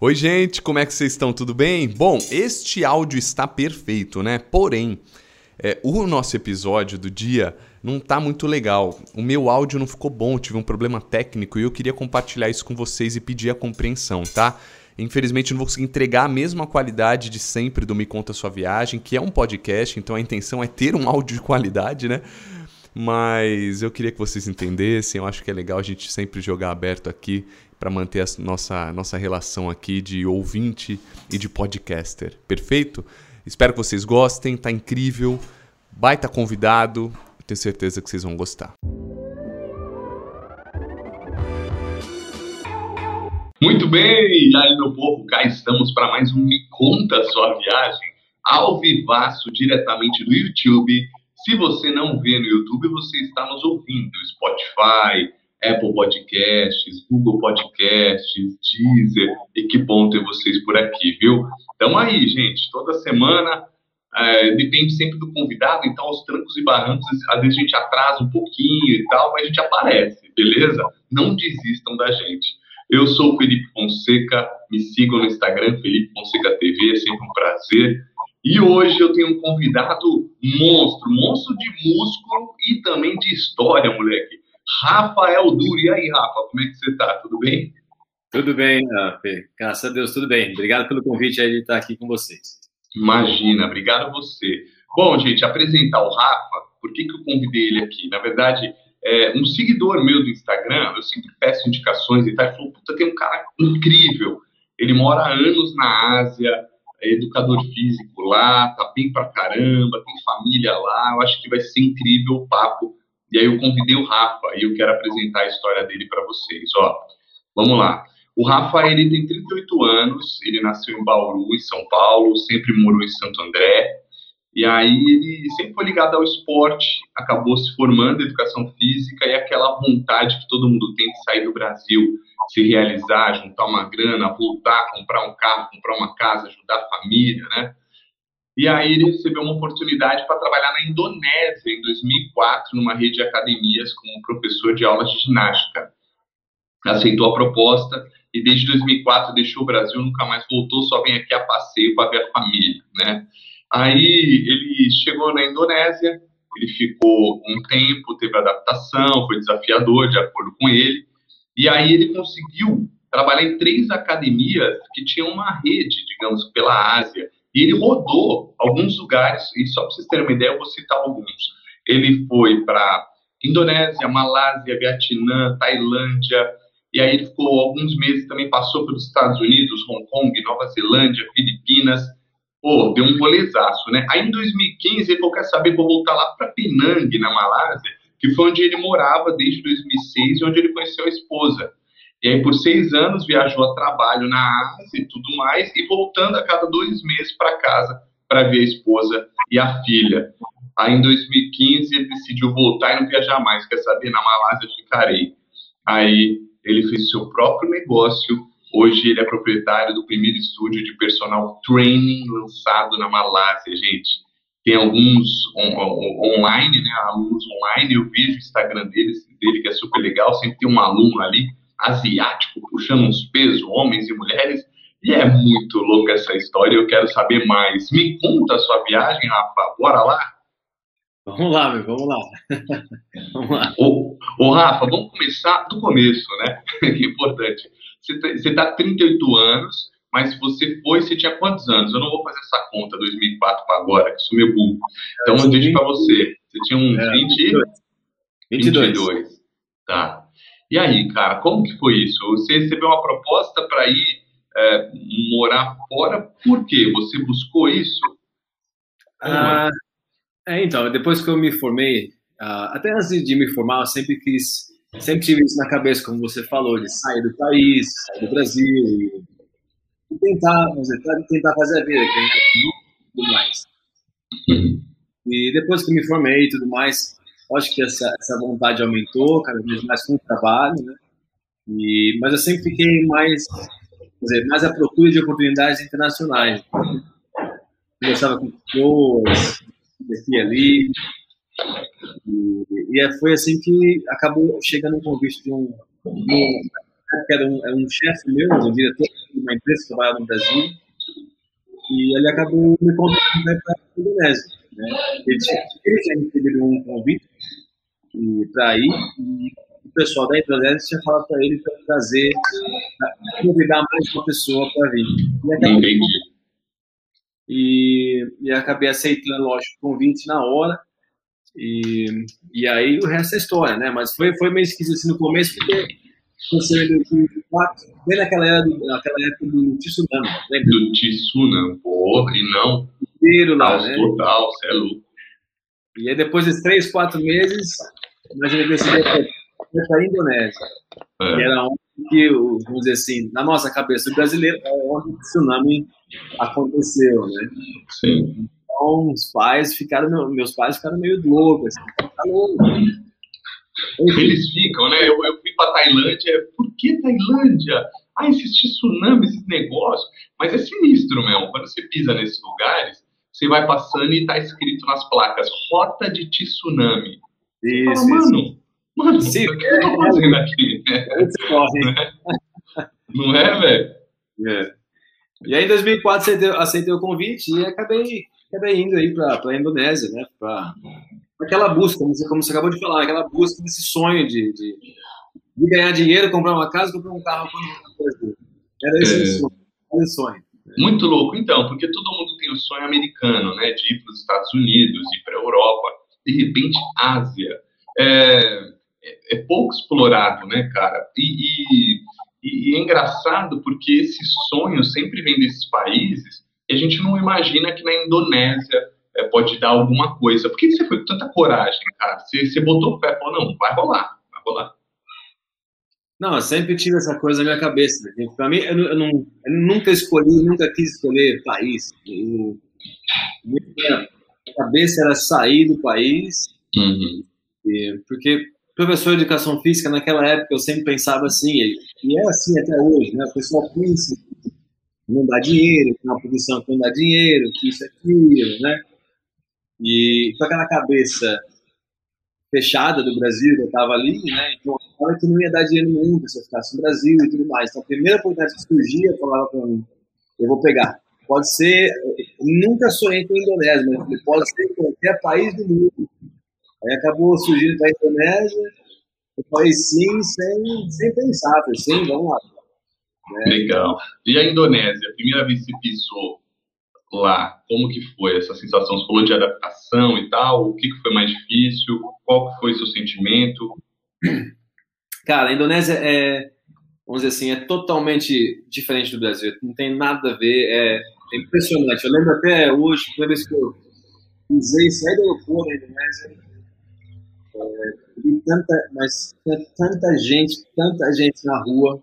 Oi, gente, como é que vocês estão? Tudo bem? Bom, este áudio está perfeito, né? Porém, é, o nosso episódio do dia não tá muito legal. O meu áudio não ficou bom, tive um problema técnico e eu queria compartilhar isso com vocês e pedir a compreensão, tá? Infelizmente, não vou conseguir entregar a mesma qualidade de sempre do Me Conta Sua Viagem, que é um podcast, então a intenção é ter um áudio de qualidade, né? Mas eu queria que vocês entendessem, eu acho que é legal a gente sempre jogar aberto aqui para manter a nossa, nossa relação aqui de ouvinte e de podcaster. Perfeito? Espero que vocês gostem, tá incrível. Baita convidado, tenho certeza que vocês vão gostar. Muito bem, e aí meu povo, cá estamos para mais um Me Conta Sua Viagem, ao vivaço, diretamente do YouTube. Se você não vê no YouTube, você está nos ouvindo, Spotify, Apple Podcasts, Google Podcasts, Deezer, e que bom ter vocês por aqui, viu? Então aí, gente, toda semana, é, depende sempre do convidado, então aos trancos e barrancos, às vezes a gente atrasa um pouquinho e tal, mas a gente aparece, beleza? Não desistam da gente. Eu sou o Felipe Fonseca, me sigam no Instagram, Felipe Fonseca TV, é sempre um prazer. E hoje eu tenho um convidado monstro, monstro de músculo e também de história, moleque. Rafael Duri. E aí, Rafa, como é que você tá? Tudo bem? Tudo bem, Fê. Graças a Deus, tudo bem. Obrigado pelo convite aí de estar aqui com vocês. Imagina, obrigado a você. Bom, gente, apresentar o Rafa, por que, que eu convidei ele aqui? Na verdade, é, um seguidor meu do Instagram, eu sempre peço indicações e tal, ele falou, puta, tem um cara incrível. Ele mora há anos na Ásia, é educador físico lá, tá bem pra caramba, tem família lá, eu acho que vai ser incrível o papo e aí eu convidei o Rafa e eu quero apresentar a história dele para vocês. Ó, vamos lá. O Rafa ele tem 38 anos, ele nasceu em Bauru, em São Paulo, sempre morou em Santo André. E aí ele sempre foi ligado ao esporte, acabou se formando em educação física e aquela vontade que todo mundo tem de sair do Brasil, se realizar, juntar uma grana, voltar, comprar um carro, comprar uma casa, ajudar a família, né? E aí ele recebeu uma oportunidade para trabalhar na Indonésia em 2004, numa rede de academias como professor de aulas de ginástica. Aceitou a proposta e desde 2004 deixou o Brasil, nunca mais voltou, só vem aqui a passeio para ver a família, né? Aí ele chegou na Indonésia, ele ficou um tempo, teve adaptação, foi desafiador, de acordo com ele, e aí ele conseguiu trabalhar em três academias que tinham uma rede, digamos, pela Ásia, e ele rodou alguns lugares, e só para vocês terem uma ideia, eu vou citar alguns. Ele foi para Indonésia, Malásia, Vietnã, Tailândia, e aí ele ficou alguns meses, também passou pelos Estados Unidos, Hong Kong, Nova Zelândia, Filipinas. Pô, deu um rolezaço, né? Aí em 2015 ele falou, quer saber, vou voltar lá para Penang, na Malásia, que foi onde ele morava desde 2006 e onde ele conheceu a esposa. E aí, por seis anos, viajou a trabalho na Ásia e tudo mais, e voltando a cada dois meses para casa para ver a esposa e a filha. Aí, em 2015, ele decidiu voltar e não viajar mais. Quer saber? Na Malásia ficarei. Aí, ele fez seu próprio negócio. Hoje, ele é proprietário do primeiro estúdio de personal training lançado na Malásia, gente. Tem alguns on, on, online, né? Alunos online. Eu vejo o Instagram dele, dele, que é super legal. Sempre tem um aluno ali asiático puxando uns pesos, homens e mulheres. E é muito louca essa história, eu quero saber mais. Me conta a sua viagem, Rafa, bora lá? Vamos lá, meu, vamos lá. vamos lá. Ô, ô, Rafa, vamos começar do começo, né? que é importante. Você está 38 anos, mas se você foi, você tinha quantos anos? Eu não vou fazer essa conta, 2004 para agora, que sou meio burro. Então eu deixo para você. Você tinha uns é, 20... 22. 22. Tá. E aí, cara, como que foi isso? Você recebeu uma proposta para ir é, morar fora, por quê? Você buscou isso? Ah, é, então, depois que eu me formei, uh, até antes de me formar, eu sempre quis, sempre tive isso na cabeça, como você falou, de sair do país, sair do Brasil e, tentar, dizer, tentar fazer a vida, ganhar tudo mais. E depois que eu me formei e tudo mais, Acho que essa, essa vontade aumentou cada vez mais com o trabalho, né? E, mas eu sempre fiquei mais, dizer, mais à procura de oportunidades internacionais. Conversava com pessoas, aqui ali. E, e é, foi assim que acabou chegando um convite de um, era um, é um chefe meu, um diretor de uma empresa que trabalhava no Brasil, e ele acabou me convidando para a Indonésia. Né? Ele, tinha, tinha recebido um convite para ir, e o pessoal da Indonésia tinha falado para ele para trazer, pra convidar mais uma pessoa para vir. E acabou. E, e acabei aceitando, lógico, o convite na hora. E, e aí o resto é história, né? Mas foi, foi meio esquisito assim, no começo, porque aconteceu em 2004, bem naquela, era do, naquela época do tsunami, lembra? Do tsunami, porra, e não. Inteiro lá, Caos né? total, você é louco. E aí depois de três, quatro meses, nós decidimos para a Indonésia. É. Que era onde que, vamos dizer assim, na nossa cabeça do brasileiro, é onde o tsunami aconteceu, né? Sim. Então, os pais ficaram, meu- meus pais ficaram meio loucos, assim, tá louco. Eles ficam, né? Eu, eu fui pra Tailândia, por que Tailândia? Ah, esses tsunamis, esses negócios. Mas é sinistro mesmo. Quando você pisa nesses lugares, você vai passando e tá escrito nas placas, rota de tsunami. Você fala, isso, isso. mano, mano, Sim, o que eu tô fazendo aqui? Corre. Não é, velho? É. E aí, em 2004, aceitei, aceitei o convite e acabei, acabei indo aí para a Indonésia, né? Para aquela busca, como você, como você acabou de falar, aquela busca desse sonho de, de, de ganhar dinheiro, comprar uma casa, comprar um carro. quando Brasil. Era esse É. o sonho. Era esse o sonho. Muito louco, então, porque todo mundo tem o sonho americano, né? De ir para os Estados Unidos, ir para a Europa. De repente, Ásia. É, é- é pouco explorado, né, cara? E, e- e é engraçado porque esse sonho sempre vem desses países e a gente não imagina que na Indonésia é, pode dar alguma coisa. Por que você foi com tanta coragem, cara? Você, você botou fé, falou, não, vai rolar, vai rolar. Não, eu sempre tive essa coisa na minha cabeça. né? Para mim, eu, eu não, eu nunca escolhi, nunca quis escolher país. Eu, minha cabeça era sair do país. Uhum. E- porque professor de educação física naquela época eu sempre pensava assim e, é assim até hoje né? O pessoal pensa que não dá dinheiro que é uma profissão que não dá dinheiro que isso é aquilo né? E com aquela cabeça fechada do Brasil que eu estava ali né? Então eu que não ia dar dinheiro nenhum se eu ficasse no Brasil e tudo mais. Então a primeira oportunidade que surgia eu falava para mim eu vou pegar pode ser nunca sonhei com a Indonésia mas pode ser qualquer país do mundo Aí acabou surgindo para a Indonésia. Eu falei sim, sem, sem pensar. Falei, sim, vamos lá. Legal. E a Indonésia, a primeira vez que você pisou lá, como que foi essa sensação? Você falou de adaptação e tal, o que, que foi mais difícil? Qual que foi seu sentimento? Cara, a Indonésia é, vamos dizer assim, é totalmente diferente do Brasil. Não tem nada a ver. É, é impressionante. Eu lembro até hoje, a primeira vez que eu pisei, saí do aeroporto da Indonésia, é, vi tanta, mas tanta gente, tanta gente na rua.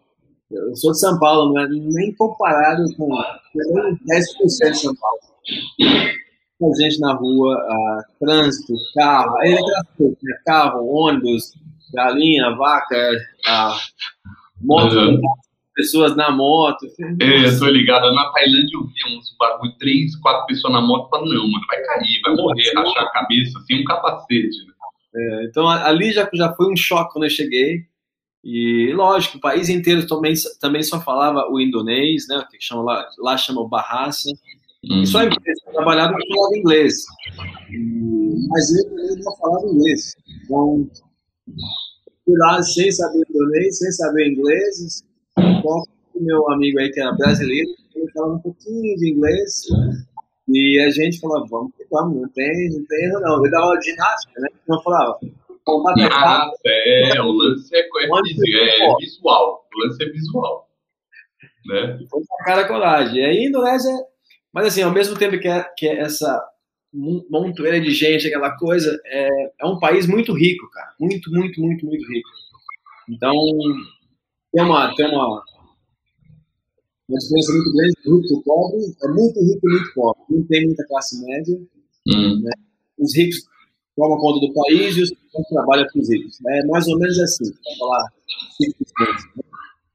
Eu sou de São Paulo, não é nem comparado com nem 10% de São Paulo. Muita gente na rua, ah, trânsito, carro, aí é carro, ônibus, galinha, vaca, ah, moto, Uhum. Pessoas na moto. É, eu tô ligado. Na Tailândia eu vi uns bagulho, três, quatro pessoas na moto, falando, não, mano, vai cair, vai morrer, rachar a cabeça, sem um capacete. né? É, então ali já, já foi um choque quando eu cheguei. E lógico, o país inteiro também, também só falava o indonês, né? Que chama lá, lá chama o Bahasa. Hum. E só a empresa trabalhava que falava inglês. Mas eu não falava inglês. Então, fui lá sem saber indonês, sem saber inglês. Então, o meu amigo aí que era brasileiro, ele falava um pouquinho de inglês. E a gente falava, vamos que vamos, não tem, não tem erro não. Eu dava aula de ginástica, né? Então eu falava, é fácil. Nossa, é, o lance é, é, físico, é visual. O lance é visual. Né? Foi com a cara e coragem. E aí, Indonésia, mas assim, ao mesmo tempo que é, que é essa mon- montoeira de gente, aquela coisa, é, é um país muito rico, cara. Muito, muito, muito, muito rico. Então, tem uma, tem uma, uma diferença muito grande do rico e pobre. É muito rico e muito pobre. Não tem muita classe média. Hum. Os ricos tomam conta do país e os pobres trabalham para os ricos. É mais ou menos assim, falar 5%.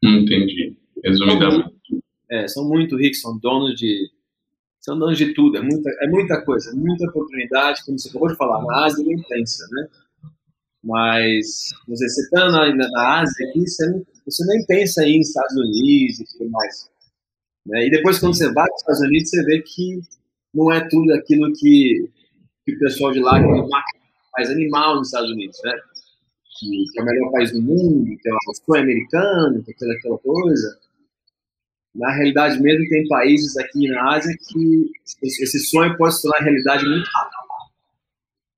Entendi. Resumidamente. É, são muito ricos, são donos de são donos de tudo, é muita, é muita coisa, muita oportunidade, como você acabou de falar, na Ásia ninguém pensa, né? Mas, você está na, na Ásia aqui, você, não, você nem pensa em Estados Unidos e tudo mais. Né? E depois, quando você vai para os Estados Unidos, você vê que não é tudo aquilo que, que o pessoal de lá que é animal nos Estados Unidos, né? Que, é o melhor país do mundo, que é o sonho americano, que é aquela coisa. Na realidade mesmo, tem países aqui na Ásia que esse sonho pode se tornar realidade muito rápido.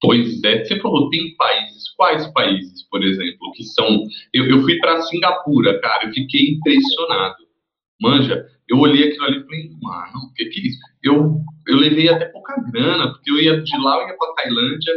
Pois é, você falou, tem países, quais países, por exemplo, que são. Eu, eu fui para Singapura, cara, eu fiquei impressionado. Manja, eu olhei aquilo ali e falei, mano, o que, que é isso? Eu, eu levei até pouca grana, porque eu ia de lá, eu ia para Tailândia,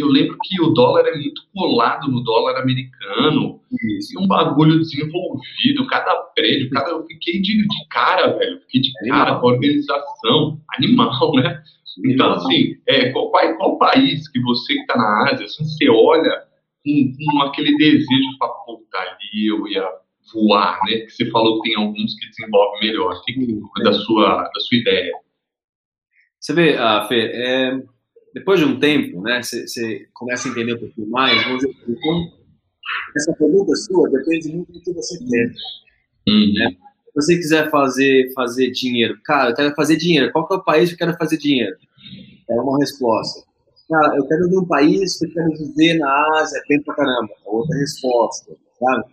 eu lembro que o dólar é muito colado no dólar americano. Isso. E um bagulho desenvolvido, cada prédio, cada. Eu fiquei de, de cara, velho. Fiquei de cara com a organização. Animal, né? Então, assim, é, qual, qual país que você que está na Ásia, assim, você olha com, com aquele desejo para puta ali, eu ia voar, né? Que você falou que tem alguns que desenvolvem melhor. Que, que, da, sua, da sua ideia. Você vê, ah, Fê, é, depois de um tempo, né, você começa a entender um pouquinho mais, vamos dizer, então, essa pergunta sua depende muito do que você quer. Uhum. Né? Se você quiser fazer, fazer dinheiro, cara, eu quero fazer dinheiro, qual que é o país que eu quero fazer dinheiro? É uma resposta. Cara, eu quero ir num país que eu quero viver na Ásia, bem pra caramba. É outra resposta, sabe?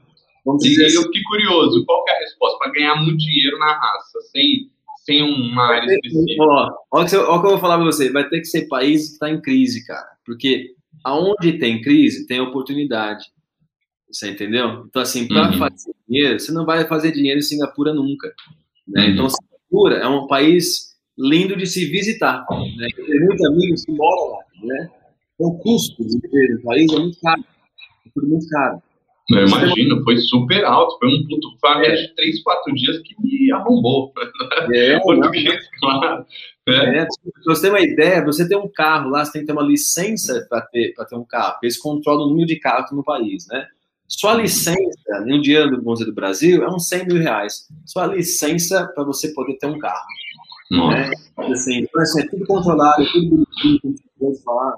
Vamos dizer e assim. eu fiquei curioso, qual que é a resposta? Para ganhar muito dinheiro na raça, sem sem uma área específica. Ó, ó, o que eu vou falar para você, vai ter que ser país que está em crise, cara. Porque aonde tem crise, tem oportunidade. Você entendeu? Então, assim, para uhum. fazer dinheiro, você não vai fazer dinheiro em Singapura nunca. Né? Uhum. Então, Singapura é um país lindo de se visitar. Né? Tem muitos amigos que moram lá. Né? Então, o custo de viver no país é muito caro. É tudo muito caro. Eu imagino, foi super alto. Foi um puto, foi uma de 3, 4 dias que me arrombou. É, Português, claro. É. É, você ter uma ideia, você tem um carro lá, você tem que ter uma licença para ter, ter um carro, porque eles controlam o número de carros no país, né? Só a licença, em um dia do Brasil, é uns 100 mil reais. Só a licença para você poder ter um carro. Né? Assim, então, assim, é tudo controlado, é tudo bonitinho, como você pode falar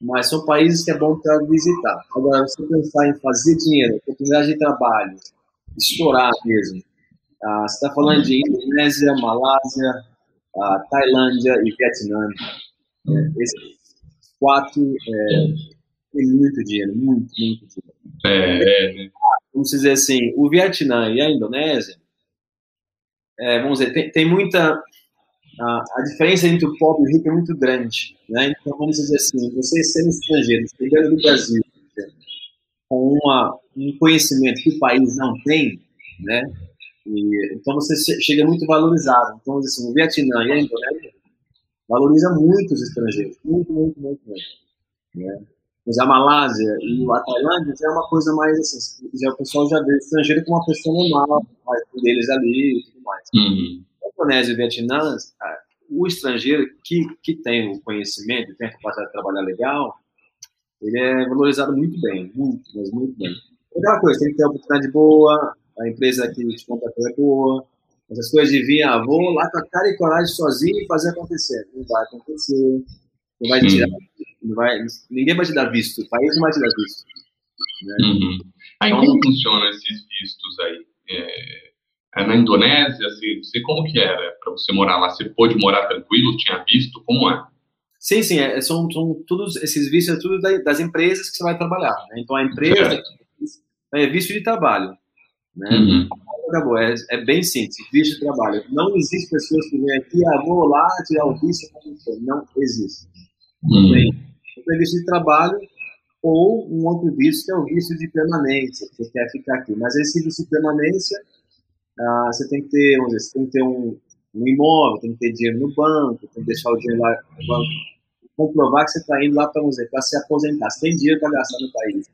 mas são países que é bom para visitar. Agora, se você pensar em fazer dinheiro, oportunidade de trabalho, estourar mesmo, ah, você está falando de Indonésia, Malásia, ah, Tailândia e Vietnã. É, esses quatro é, tem muito dinheiro, muito, muito dinheiro. É, é. Né? Vamos dizer assim, o Vietnã e a Indonésia, é, vamos dizer, tem, tem muita a, diferença entre o pobre e o rico é muito grande. Né? Então, vamos dizer assim, você sendo estrangeiro, chegando do Brasil, com uma, um conhecimento que o país não tem, né? E, então você chega muito valorizado. Então, assim, o Vietnã e a Indonésia valoriza muito os estrangeiros, muito, muito, muito, muito. Né? Mas a Malásia e a Tailândia já é uma coisa mais assim, já, o pessoal já vê o estrangeiro como uma pessoa normal, faz deles ali e tudo mais. Uhum. Indonésia e Vietnã, o estrangeiro que, que tem o conhecimento, tem a capacidade de trabalhar legal, ele é valorizado muito bem, muito, mas muito bem. Outra coisa, tem que ter uma oportunidade boa, a empresa que te contratou é boa, essas coisas de vir, ah, vou lá com a cara e coragem sozinho e fazer acontecer. Não vai acontecer, não vai tirar, uhum. não vai, ninguém vai te dar visto, o país não vai te dar visto. Né? Uhum. Aí então, como funcionam esses vistos aí? É, na Indonésia, assim, você, como que era para você morar lá? Você pôde morar tranquilo? Tinha visto? Como é? Sim, sim, é, são, são todos esses vistos é tudo das empresas que você vai trabalhar. Né? Então a empresa é visto de trabalho, né? Uhum. É, é, bem simples, visto de trabalho. Não existe pessoas que vêm aqui, ah, vou lá tirar o visto, não existe. Uhum. Tem visto de trabalho ou um outro visto que é o visto de permanência, que você quer ficar aqui. Mas esse visto de permanência ah, você tem que ter, vamos dizer, você tem que ter um, um, imóvel, tem que ter dinheiro no banco, tem que deixar o dinheiro lá no banco, comprovar que você está indo lá para se aposentar. Você tem dinheiro para gastar no país.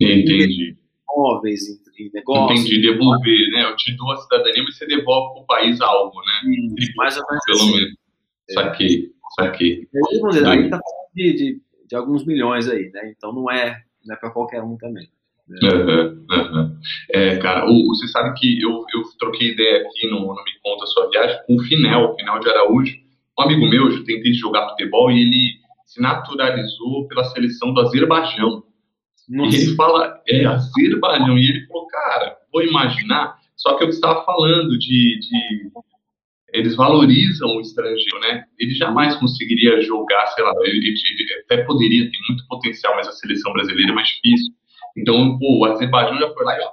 Entendi. Imóveis, em, negócios. Entendi, devolver, né? Eu te dou a cidadania, mas você devolve para o país algo, né? Isso, mais ou menos Pelo assim. menos. Saquei, saquei. Aí, vamos dizer, aí tá falando de, de, de alguns milhões aí, né? Então não é, não é para qualquer um também. Uhum, uhum. É, cara, o, você sabe que eu, eu troquei ideia aqui no, no Me Conta Sua Viagem com o Finel, Finel de Araújo, um amigo meu, eu tentei jogar futebol e ele se naturalizou pela seleção do Azerbaijão. Nossa. E ele fala, é, Azerbaijão, e ele falou, cara, vou imaginar, só que eu estava falando de, de eles valorizam o estrangeiro, né? Ele jamais conseguiria jogar, sei lá, ele, ele, até poderia ter muito potencial, mas a seleção brasileira é mais difícil. Então, pô, o Azerbaijão já foi lá e ó,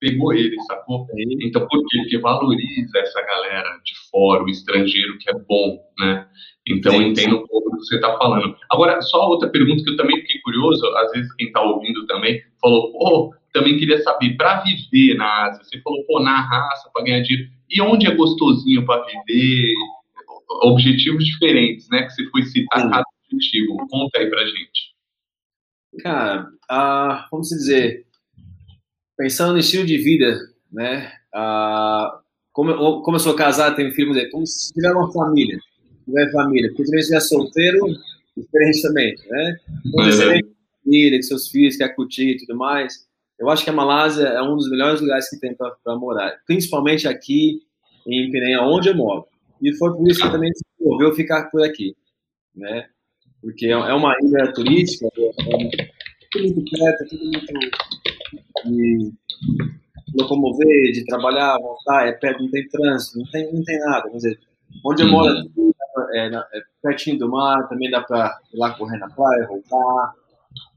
pegou ele, sacou? Então, por quê? Porque valoriza essa galera de fora, o estrangeiro que é bom, né? Então, eu entendo um pouco do que você está falando. Agora, só outra pergunta que eu também fiquei curioso, às vezes quem está ouvindo também falou, pô, também queria saber, para viver na Ásia, você falou, pô, na raça, para ganhar dinheiro, e onde é gostosinho para viver? Objetivos diferentes, né? Que você foi citar cada objetivo. Conta aí pra gente. Cara, ah, vamos dizer, pensando no estilo de vida, né? Ah, como, eu, como eu sou casado, tenho filho, dizer, como se tiver uma família, tiver família, porque também se estiver solteiro, diferente também, né? Quando você tem família, que seus filhos quer curtir e tudo mais, eu acho que a Malásia é um dos melhores lugares que tem para morar, principalmente aqui em Penha, onde eu moro. E foi por isso que também resolveu ficar por aqui, né? Porque é, é uma ilha turística, é, é tudo muito perto, tudo muito de locomover, de trabalhar, voltar, é perto, não tem trânsito, não tem, não tem nada. Quer dizer, onde eu moro é, é, é pertinho do mar, também dá para ir lá correr na praia, voltar.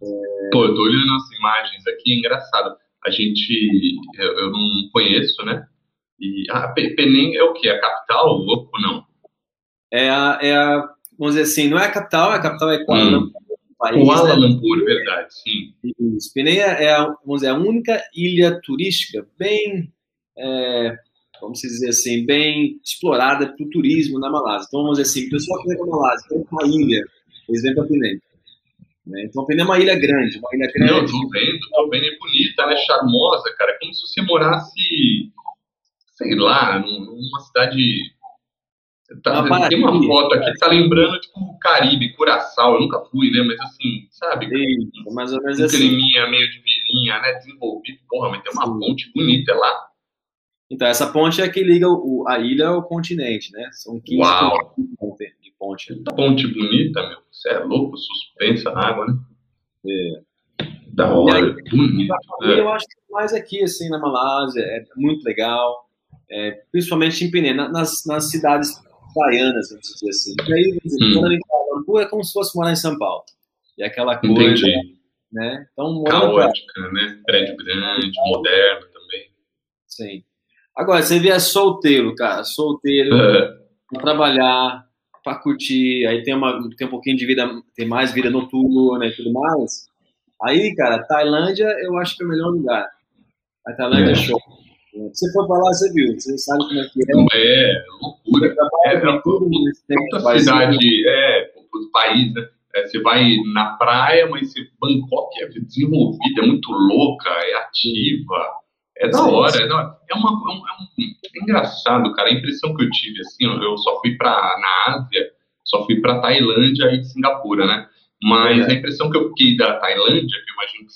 É... Pô, eu tô olhando as imagens aqui, é engraçado. A gente, eu, eu não conheço, né? E a ah, Penem é o que? A capital ou não? É a, é a, vamos dizer assim, não é a capital, a capital é Kuala. Lumpur. Kuala né? Lumpur, verdade, sim. Isso. É, a, vamos dizer, a única ilha turística bem, é, vamos dizer assim, bem explorada para o turismo na Malásia. Então, vamos dizer assim, o pessoal que vem para a Malásia, tem uma ilha, eles vêm para Penem. Né? Então, Penem é uma ilha grande, uma ilha grande. Eu tô vendo, tô vendo, é bonita, né? Charmosa, cara. É como se você morasse, sei lá, numa cidade. Tá, tem uma foto aqui que tá lembrando, tipo, o Caribe, Curaçao. Eu nunca fui, né? Mas assim, sabe? Sim, mais ou menos um assim. climinha meio de vilinha, né? Desenvolvido. Porra, mas tem uma Sim. ponte bonita lá. Então, essa ponte é que liga o, a ilha ao continente, né? São 15 Uau. de ponte. Ponte bonita, meu. Você é louco, suspensa na água, né? É. Da hora, aí, bonito. É. Eu acho que mais aqui, assim, na Malásia, é muito legal. É, principalmente em Pené, nas, nas cidades praianas, vamos dizer assim. E aí, hum. morando em Kuala Lumpur é como se fosse morar em São Paulo. E aquela coisa, Entendi. né? Então, Caótica, pra... né? Prédio grande, moderno também. Sim. Agora, você vê solteiro, cara, solteiro, é. trabalhar, para curtir, aí tem, uma, tem um pouquinho de vida, tem mais vida noturna e tudo mais. Aí, cara, Tailândia eu acho que é o melhor lugar. A Tailândia é, é show. Você for pra lá, você viu, você sabe como é que é. É, loucura. É, é, tudo muita cidade, é, o país, né? É, você vai na praia, mas você, Bangkok é desenvolvida, é muito louca, é ativa. É da hora, é da hora. É, uma, é, é, um, é engraçado, cara. A impressão que eu tive, assim, eu só fui pra, na Ásia, só fui pra Tailândia e Singapura, né? Mas é. a impressão que eu fiquei da Tailândia, que eu imagino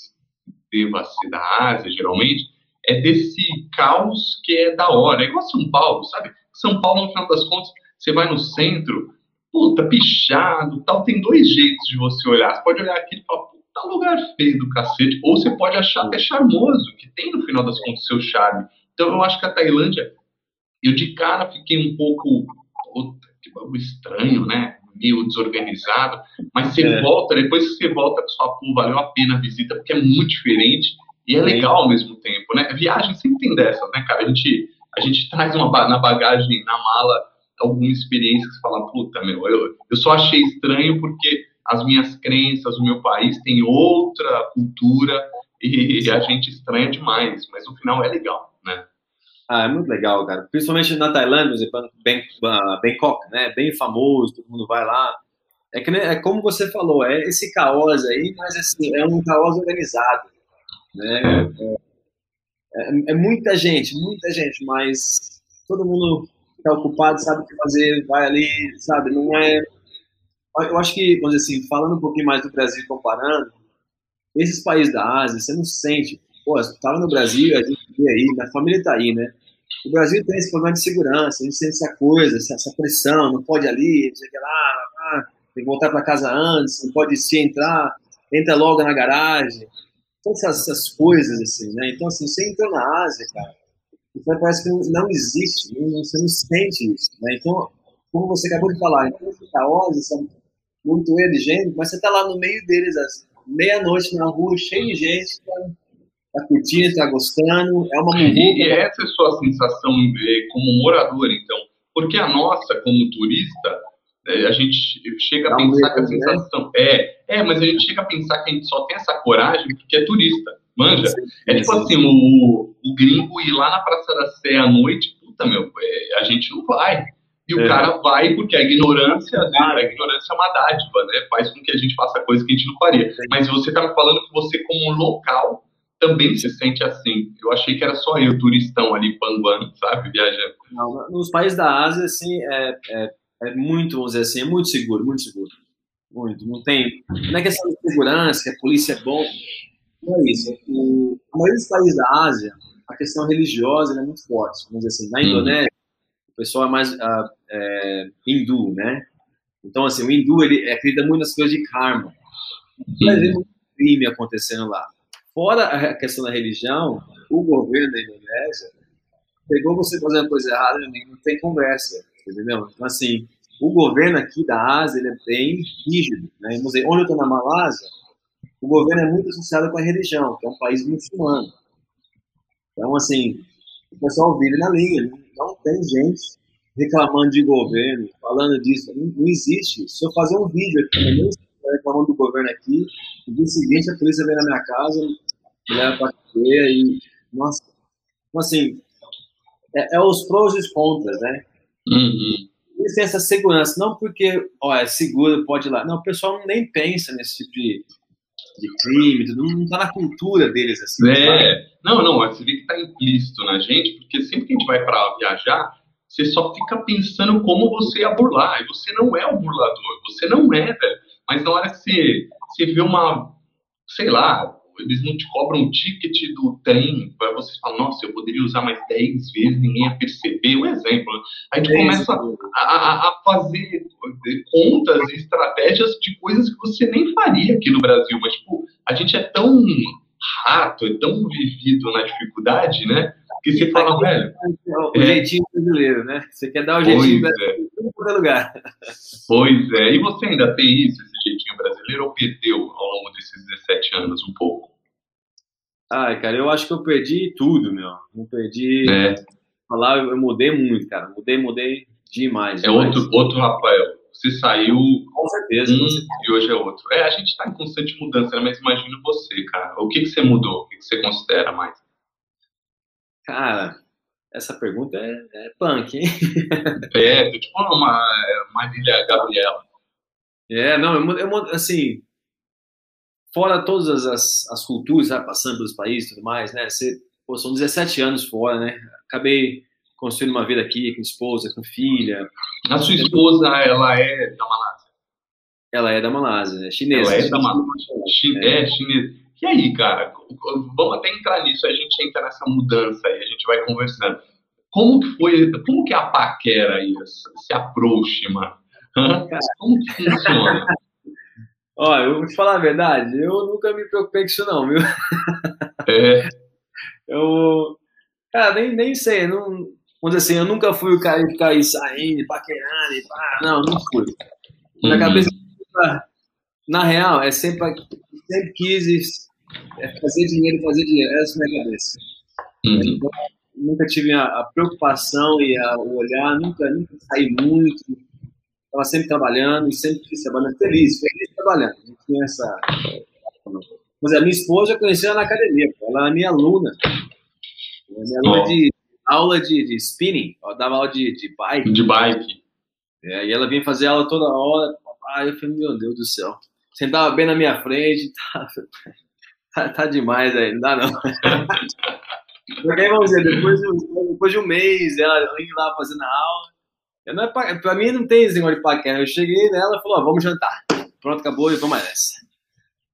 que deva ser da Ásia, geralmente, é desse caos que é da hora. É igual São Paulo, sabe? São Paulo, no final das contas, você vai no centro, puta, pichado, tal. Tem dois jeitos de você olhar. Você pode olhar aqui e falar, um lugar feio do cacete, ou você pode achar até charmoso, que tem no final das contas seu charme. Então eu acho que a Tailândia, eu de cara fiquei um pouco, puta, que bagulho estranho, né? Meio desorganizado, mas você é. volta, depois que você volta, você fala, pô, valeu a pena a visita, porque é muito diferente e é legal ao mesmo tempo, né? Viagem sempre tem dessas, né, cara? A gente, a gente traz uma, na bagagem, na mala, alguma experiência que você fala, puta, meu, eu, eu só achei estranho porque as minhas crenças, o meu país tem outra cultura e a gente estranha demais, mas no final é legal, né? Ah, é muito legal, cara. Principalmente na Tailândia, Bangkok, né? Bem famoso, todo mundo vai lá. É, que, é como você falou, é esse caos aí, mas assim, é um caos organizado, né? É, é, é muita gente, muita gente, mas todo mundo está ocupado, sabe o que fazer, vai ali, sabe? Não é eu acho que, vamos dizer assim, falando um pouquinho mais do Brasil comparando, esses países da Ásia, você não sente, pô, estava no Brasil, a gente vê aí, minha família está aí, né? O Brasil tem esse problema de segurança, a gente sente essa coisa, essa pressão, não pode ali, não sei que lá, ah, tem que voltar para casa antes, não pode se entrar, entra logo na garagem, essas, essas, coisas, assim, né? Então, assim, você entrou na Ásia, cara, Então parece que não existe, você não sente isso. Né? Então, como você acabou de falar, então fica horas, são muito de gente, mas você está lá no meio deles, meia-noite na rua, cheio de gente, tá, tá curtindo, tá gostando, é uma muvuca. E, e essa é a sua sensação eh, como morador, então? Porque a nossa, como turista, a gente chega a pensar que a né? sensação. Né? É, é, mas a gente chega a pensar que a gente só tem essa coragem porque é turista. Manja? É tipo assim, o, o gringo ir lá na Praça da Sé à noite, puta, meu, é, a gente não vai. E o é. cara vai porque a ignorância, né, a ignorância é uma dádiva, né? Faz com que a gente faça coisas que a gente não faria. Mas você me falando que você, como local, também se sente assim. Eu achei que era só eu, turistão ali, panguando, sabe? Viajando. Não, nos países da Ásia, assim, é, é, é, muito, vamos dizer assim, é muito seguro, muito seguro. Muito. Não tem. Não é questão de segurança, que a polícia é bom. Não é isso. O, a maioria dos países da Ásia, a questão religiosa é muito forte. Vamos dizer assim, na uhum. Indonésia, o pessoal é mais uh, é, hindu, né? Então, assim, o hindu, ele acredita muito nas coisas de karma. Vai ver muito crime acontecendo lá. Fora a questão da religião, o governo da Indonésia pegou você fazendo coisa errada, não tem conversa, entendeu? Então, assim, o governo aqui da Ásia, ele é bem rígido, né? Onde eu estou na Malásia, o governo é muito associado com a religião, que é um país muçulmano. Então, assim, o pessoal vive na linha, não tem gente reclamando de governo, falando disso, não, não existe. Se eu fazer um vídeo aqui, reclamando do governo aqui, no dia seguinte a polícia vem na minha casa, me leva cadeia e, nossa, então, assim, é, é, os prós e os contras, né? Uhum. Eles têm essa segurança, não porque, ó, é seguro, pode ir lá. Não, o pessoal nem pensa nesse tipo de, de crime, não está na cultura deles assim. É, não, não, você vê que está implícito na gente, porque sempre que a gente vai para viajar, você só fica pensando como você ia burlar, e você não é o burlador, você não é, velho. Mas na hora que você, você vê uma, sei lá, eles não te cobram o ticket do trem, para você falar, nossa, eu poderia usar mais 10 vezes, ninguém ia perceber, um exemplo. Né? Aí tu é começa a, a, a, fazer contas e estratégias de coisas que você nem faria aqui no Brasil, mas, tipo, a gente é tão rato, é tão vivido na dificuldade, né? Que você fala, velho. O é, jeitinho brasileiro, né? Você quer dar o jeitinho brasileiro em todo lugar. Pois é. E você ainda tem isso, esse jeitinho brasileiro, ou perdeu ao longo desses 17 anos um pouco? Ai, cara, eu acho que eu perdi tudo, meu. Não perdi. É. Falar, eu mudei muito, cara. Mudei, mudei demais. É outro, outro Rafael. Você saiu com certeza, um e hoje é outro. É, a gente está em constante mudança, né? mas imagino você, cara. O que, que você mudou? O que, que você considera mais? Cara, essa pergunta é, é punk, hein? É, tipo uma Marília Gabriela. É, não, eu, eu, assim, fora todas as, as culturas, sabe, passando pelos países e tudo mais, né? Você, pô, são 17 anos fora, né? Acabei construindo uma vida aqui com esposa, com filha. A sua esposa, ela é da Malásia? Ela é da Malásia, é chinesa. Ela é da Malásia. É, é chinesa. E aí, cara, vamos até entrar nisso, a gente entra nessa mudança aí, a gente vai conversando. Como que foi, como que é a paquera aí, se approach, Como que funciona? Olha, eu vou te falar a verdade, eu nunca me preocupei com isso não, viu? É. Eu, cara, nem, nem sei, não, vamos dizer assim, eu nunca fui o cara que ficar aí saindo, paquerando e pá, não, não fui. Na uhum. cabeça, na real, é sempre, sempre quis é fazer dinheiro, fazer dinheiro, essa é a minha cabeça. Uhum. Então, nunca tive a, a, preocupação e a, o olhar, nunca, nunca saí muito, estava sempre trabalhando e sempre trabalhando, feliz, feliz trabalhando, não tinha essa... Mas a minha esposa eu conheci ela na academia, ela é minha aluna, ela é minha aluna oh. de aula de, de spinning, ela dava aula de, de bike. De bike. É, e ela vinha fazer aula toda hora, papai, eu falei, meu Deus do céu. Sentava bem na minha frente, tá, tá, tá demais aí, não dá não. Porque vamos dizer, depois de, depois de um mês, ela indo lá fazendo a aula, é, pra mim não tem esse negócio de paquera. Eu cheguei nela e falou, vamos jantar. Pronto, acabou e vamos nessa.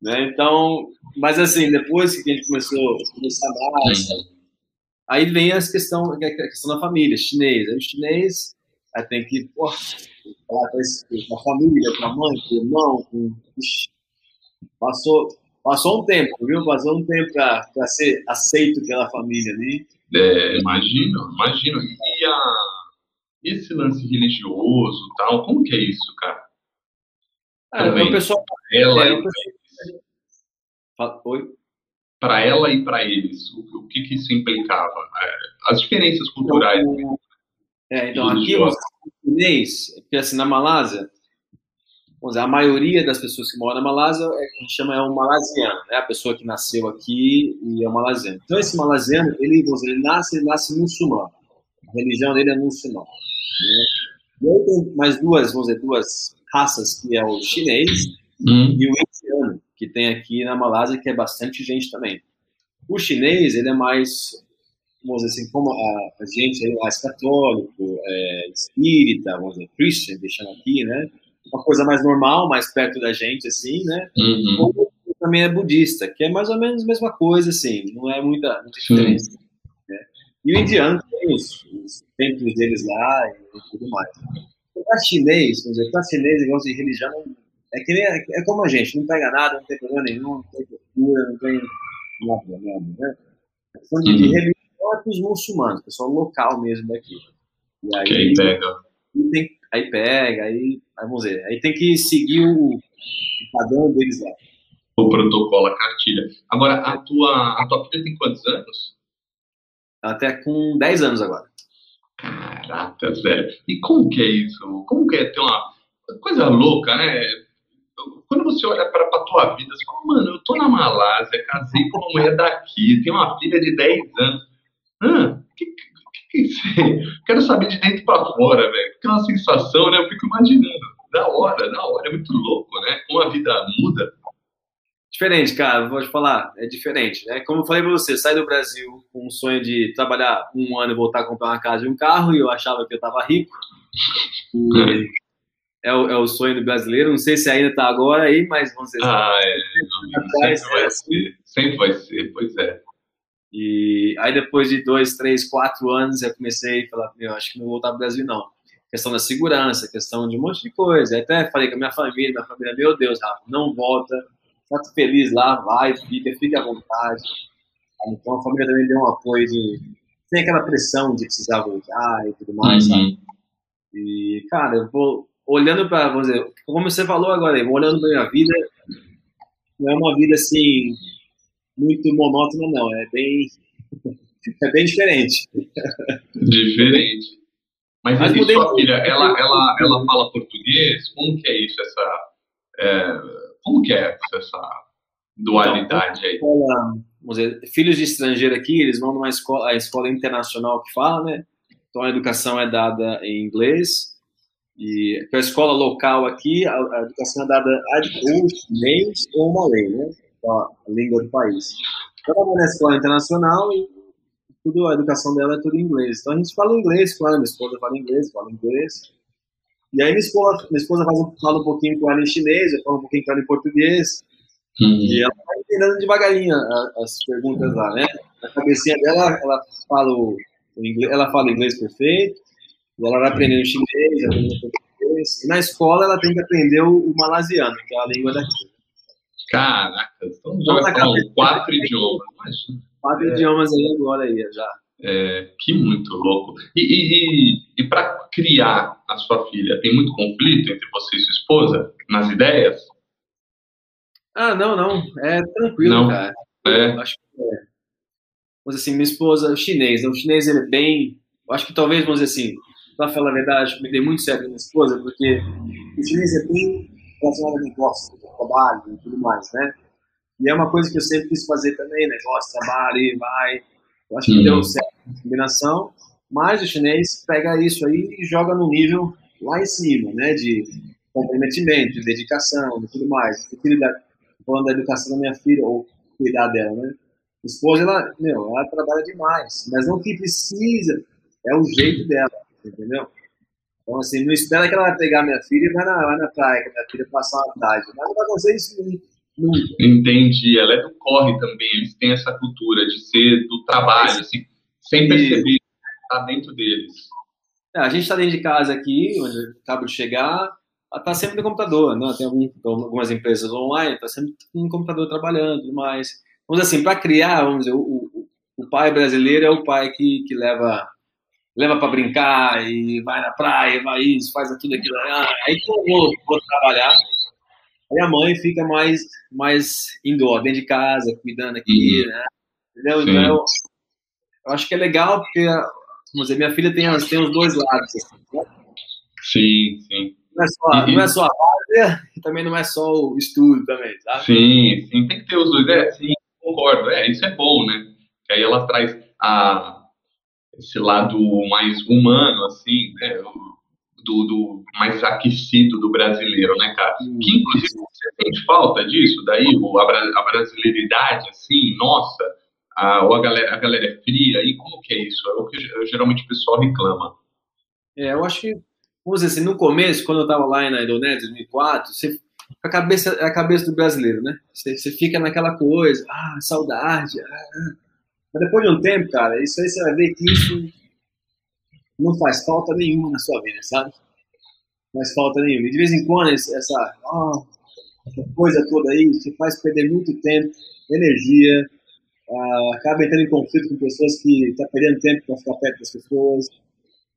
Né? Então, mas assim, depois que a gente começou a começar mais, Aí vem as questão, a questão da família, chinês. Aí o chinês aí tem que pô, falar com a família, com a mãe, com o irmão. Com... Passou, passou um tempo, viu? Passou um tempo para ser aceito pela família ali. É, imagino, imagino. E a, esse lance religioso tal, como que é isso, cara? Ah, Também, pessoal... Ela é, Oi? Para ela e para eles, o, o, que, que isso implicava? É, as diferenças culturais. Então, é, então aqui, chinês, assim, na Malásia, vamos dizer, a maioria das pessoas que moram na Malásia é, a gente chama é um malasiano, né? A pessoa que nasceu aqui e é um malasiano. Então esse malasiano, ele, vamos dizer, ele nasce, ele nasce muçulmano. A religião dele é muçulmana. E aí tem mais duas, vamos dizer, duas raças, que é o chinês hum. e o indiano, que tem aqui na Malásia, que é bastante gente também. O chinês, ele é mais, vamos dizer assim, como a, gente é mais católico, é, espírita, vamos dizer, Christian, deixando aqui, né? uma coisa mais normal, mais perto da gente, assim, né? Uhum. Ou também é budista, que é mais ou menos a mesma coisa, assim, não é muita, muita diferença. Uhum. E o indiano tem os, os, templos deles lá e tudo mais. Para chinês, vamos dizer, para chinês, igual de religião, é que nem, é como a gente, não pega nada, não tem problema nenhum, não tem cultura, não tem nada, nada, né? Questão de, uhum. de religião é para os muçulmanos, pessoal local mesmo daqui. E aí, Quem pega. Tem aí pega, aí, aí vamos ver, aí tem que seguir o, padrão deles lá. O protocolo, a cartilha. Agora, a tua, a tua filha tem quantos anos? Ela tá com 10 anos agora. Caraca, velho. E como que é isso? Como que é ter uma coisa louca, né? Quando você olha para a tua vida, você fala, mano, eu tô na Malásia, casei com uma mulher daqui, tenho uma filha de 10 anos. Ah, que, Quero saber de dentro para fora, velho. Porque é uma sensação, né? Eu fico imaginando. Da hora, da hora. É muito louco, né? Como a vida muda. Diferente, cara. Vou te falar. É diferente, né? Como eu falei para você, sai do Brasil com um sonho de trabalhar um ano e voltar a comprar uma casa e um carro. E eu achava que eu tava rico. E é, o, é o sonho do brasileiro. Não sei se ainda tá agora aí, mas vamos dizer. Ah, é. Não, sempre vai ser. Sempre vai ser. Pois é. E aí depois de dois, três, quatro anos eu comecei a falar, meu, acho que não vou voltar para o Brasil não. Questão da segurança, questão de um monte de coisa. Até falei com a minha família, minha família, meu Deus, Rafa, não volta, tá feliz lá, vai, fica, fica à vontade. Então a família também deu um apoio de, sem aquela pressão de precisar voltar e tudo mais, uhum. sabe? E, cara, eu vou olhando para, dizer, como você falou agora, eu vou olhando para minha vida, não é uma vida assim muito monótona, não. É bem, é bem diferente. Diferente. Mas, Mas e sua filha, ela, ela, ela fala português? Como que é isso, essa... É, como que é essa dualidade aí? Então, vamos dizer, filhos de estrangeiro aqui, eles vão numa escola, a escola internacional que fala, né? Então a educação é dada em inglês. E para a escola local aqui, a, a educação é dada ou chinês ou malay, né? a língua do país. Ela vai na escola internacional e tudo, a educação dela é tudo em inglês. Então a gente fala inglês ela, minha esposa fala inglês, fala inglês. E aí minha esposa, minha esposa faz, fala um pouquinho com ela em chinês, eu falo um pouquinho com ela em português. Uhum. E ela vai entendendo devagarinho as perguntas lá, né? Na cabecinha dela, ela fala o inglês, ela fala inglês perfeito, ela vai aprendendo chinês, aprendendo português. E na escola ela tem que aprender o, malasiano, que é a língua daqui. Caraca, então já vai falar quatro idiomas. Quatro é. idiomas aí agora aí, já. É, que muito louco. E, e, e, e para criar a sua filha, tem muito conflito entre você e sua esposa nas ideias? Ah, não, não. É tranquilo, não. cara. É. Acho que é. Mas assim, minha esposa, o chinês, né? o chinês ele é bem. Acho que talvez, vamos dizer assim, para falar a verdade, me dei muito certo com minha esposa, porque o chinês é bem relacionado a negócio trabalho e tudo mais, né? E é uma coisa que eu sempre quis fazer também, negócio, trabalho, e vai. Eu acho que deu certo a combinação, mas o chinês pega isso aí e joga no nível lá em cima, né? De comprometimento, de dedicação e tudo mais. da, falando da educação da minha filha, ou cuidar dela, né? A esposa, ela, meu, ela trabalha demais, mas não que precisa, é o jeito dela, entendeu? Então, assim, não espera que ela vai pegar minha filha e vai na, vai na praia, que minha filha passar uma tarde. Mas não vai acontecer isso nunca. Entendi. Ela é do corre também. Eles têm essa cultura de ser do trabalho, assim, sem perceber está dentro deles. É, a gente está dentro de casa aqui, onde acabo de chegar, está sempre no computador, né? Tem algum, algumas empresas online, está sempre no computador trabalhando mais. Vamos dizer assim, para criar, vamos dizer, o, o, o pai brasileiro é o pai que, que leva leva para brincar e vai na praia, vai isso, faz tudo aquilo. Aí que eu vou, vou trabalhar, aí a mãe fica mais, mais indoor, dentro de casa, cuidando aqui, né? Entendeu? Então, eu, acho que é legal porque, vamos dizer, minha filha tem, tem os dois lados. Assim, né? Sim, sim. Não é só, e, não é só a área, e também não é só o estudo também, sabe? Sim, sim, tem que ter os dois. É, sim, concordo. É, isso é bom, né? Que aí ela traz a, esse lado mais humano, assim, né? Do, do, mais aquecido do brasileiro, né, cara? Que inclusive você sente falta disso, daí a, a brasileiridade, assim, nossa, a, ou a galera, a galera é fria, e como que é isso? É o que geralmente o pessoal reclama. É, eu acho que, vamos dizer assim, no começo, quando eu tava lá na Indonésia, em 2004, você, a cabeça é a cabeça do brasileiro, né? Você, você fica naquela coisa, ah, saudade, ah, ah. Mas depois de um tempo, cara, isso aí você vai ver que isso não faz falta nenhuma na sua vida, sabe? Não faz falta nenhuma. E de vez em quando, essa, oh, coisa toda aí te faz perder muito tempo, energia, uh, acaba entrando em conflito com pessoas que estão tá perdendo tempo para ficar perto das pessoas.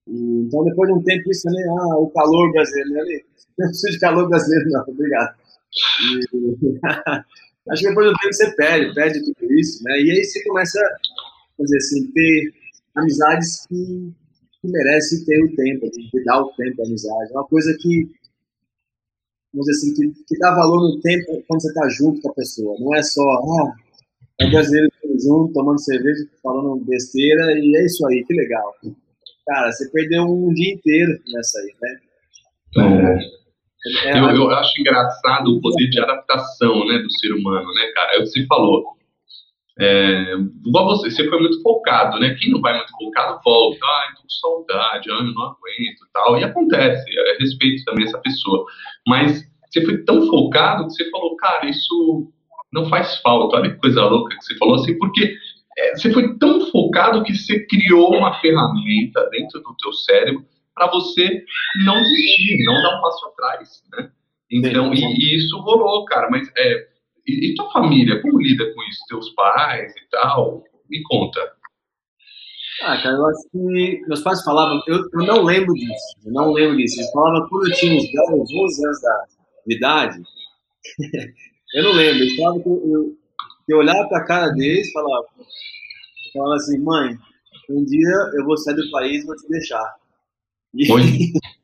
E, então, depois de um tempo, isso também, ah, o calor brasileiro, né? Não preciso de calor brasileiro, não, obrigado. E, acho que depois do tempo você perde, perde tudo isso, né? E aí você começa, vamos dizer assim, ter amizades que, que merecem ter o tempo, de dar o tempo à amizade. É uma coisa que, vamos dizer assim, que, que dá valor no tempo quando você está junto com a pessoa. Não é só, ah, é brasileiro junto, tomando cerveja, falando besteira, e é isso aí, que legal. Cara, você perdeu um dia inteiro nessa aí, né? É. É, eu, eu, acho engraçado o poder de adaptação né, do ser humano, né, cara? É o que você falou. É, igual você, você foi muito focado, né? Quem não vai muito focado volta, ai, tô com saudade, ai, eu não aguento tal. E acontece, é, respeito também essa pessoa. Mas você foi tão focado que você falou, cara, isso não faz falta. Olha que coisa louca que você falou assim, porque é, você foi tão focado que você criou uma ferramenta dentro do teu cérebro para você não desistir, não dar um passo atrás, né? Então, e, e, isso rolou, cara, mas é, e, e, tua família, como lida com isso? Teus pais e tal? Me conta. Ah, cara, eu acho que meus pais falavam, eu, eu não lembro disso, eu não lembro disso. Eles falavam quando eu tinha uns 10, 11 anos da idade, eu não lembro. Eles falavam que eu, eu olhava para a cara deles e falava, falava assim, mãe, um dia eu vou sair do país e vou te deixar. E,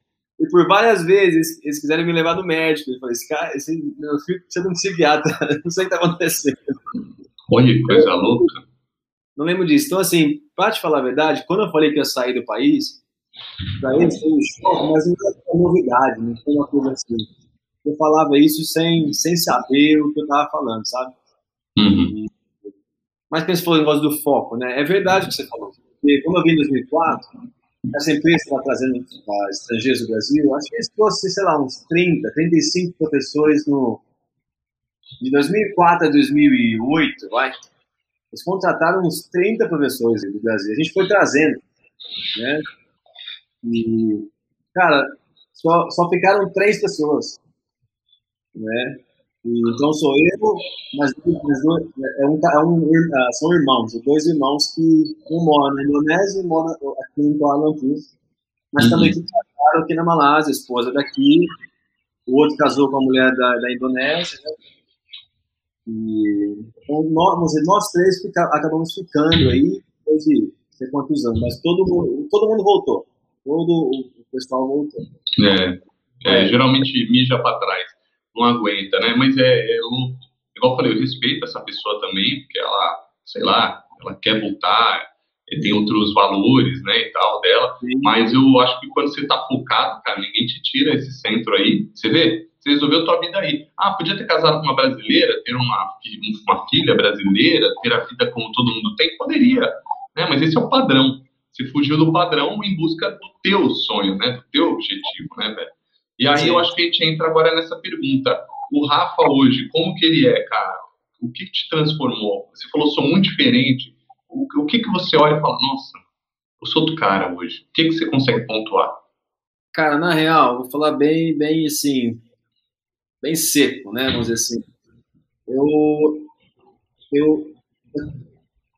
e, por várias vezes eles quiseram me levar no médico. Eu falei, esse cara, esse, meu filho precisa de um psiquiatra, não sei o que está acontecendo. Olha que coisa louca. Não lembro disso. Então, assim, para te falar a verdade, quando eu falei que ia sair do país, para eles foi um choque, mas não foi uma novidade, não foi uma coisa assim. Eu falava isso sem, sem saber o que eu estava falando, sabe? Uhum. Mas quando você falou o negócio do foco, né? É verdade o que você falou. Porque quando eu vim em 2004, essa empresa está trazendo estrangeiros do Brasil, acho que eles trouxeram, sei lá, uns 30, 35 professores no, de 2004 a 2008, vai. Eles contrataram uns 30 professores do Brasil. A gente foi trazendo, né? E, cara, só, só ficaram três pessoas, né? Então sou eu, mas, mas é um, é um, é, são irmãos, dois irmãos que um mora na Indonésia e mora aqui em Kuala Lumpur, mas uhum. também que casaram aqui na Malásia, esposa daqui, o outro casou com a mulher da, da Indonésia, né? E então, nós, nós três fica, acabamos ficando aí depois de sei quantos anos, mas todo mundo, todo mundo voltou, todo o pessoal voltou. É, é, é. geralmente mija para trás não aguenta, né? Mas é, é um, igual eu falei, eu respeito essa pessoa também, porque ela, sei lá, ela quer voltar, tem outros valores, né, e tal dela, Sim. mas eu acho que quando você tá focado, cara, ninguém te tira esse centro aí, você vê, você resolveu a tua vida aí. Ah, podia ter casado com uma brasileira, ter uma, uma filha brasileira, ter a vida como todo mundo tem, poderia, né, mas esse é o padrão. Você fugiu do padrão em busca do teu sonho, né, do teu objetivo, né, velho? E aí Sim. eu acho que a gente entra agora nessa pergunta. O Rafa hoje, como que ele é, cara? O que te transformou? Você falou, sou muito diferente. O, o que que você olha e fala, nossa, eu sou do cara hoje. O que que você consegue pontuar? Cara, na real, vou falar bem, bem assim, bem seco, né? Vamos dizer assim. Eu, eu,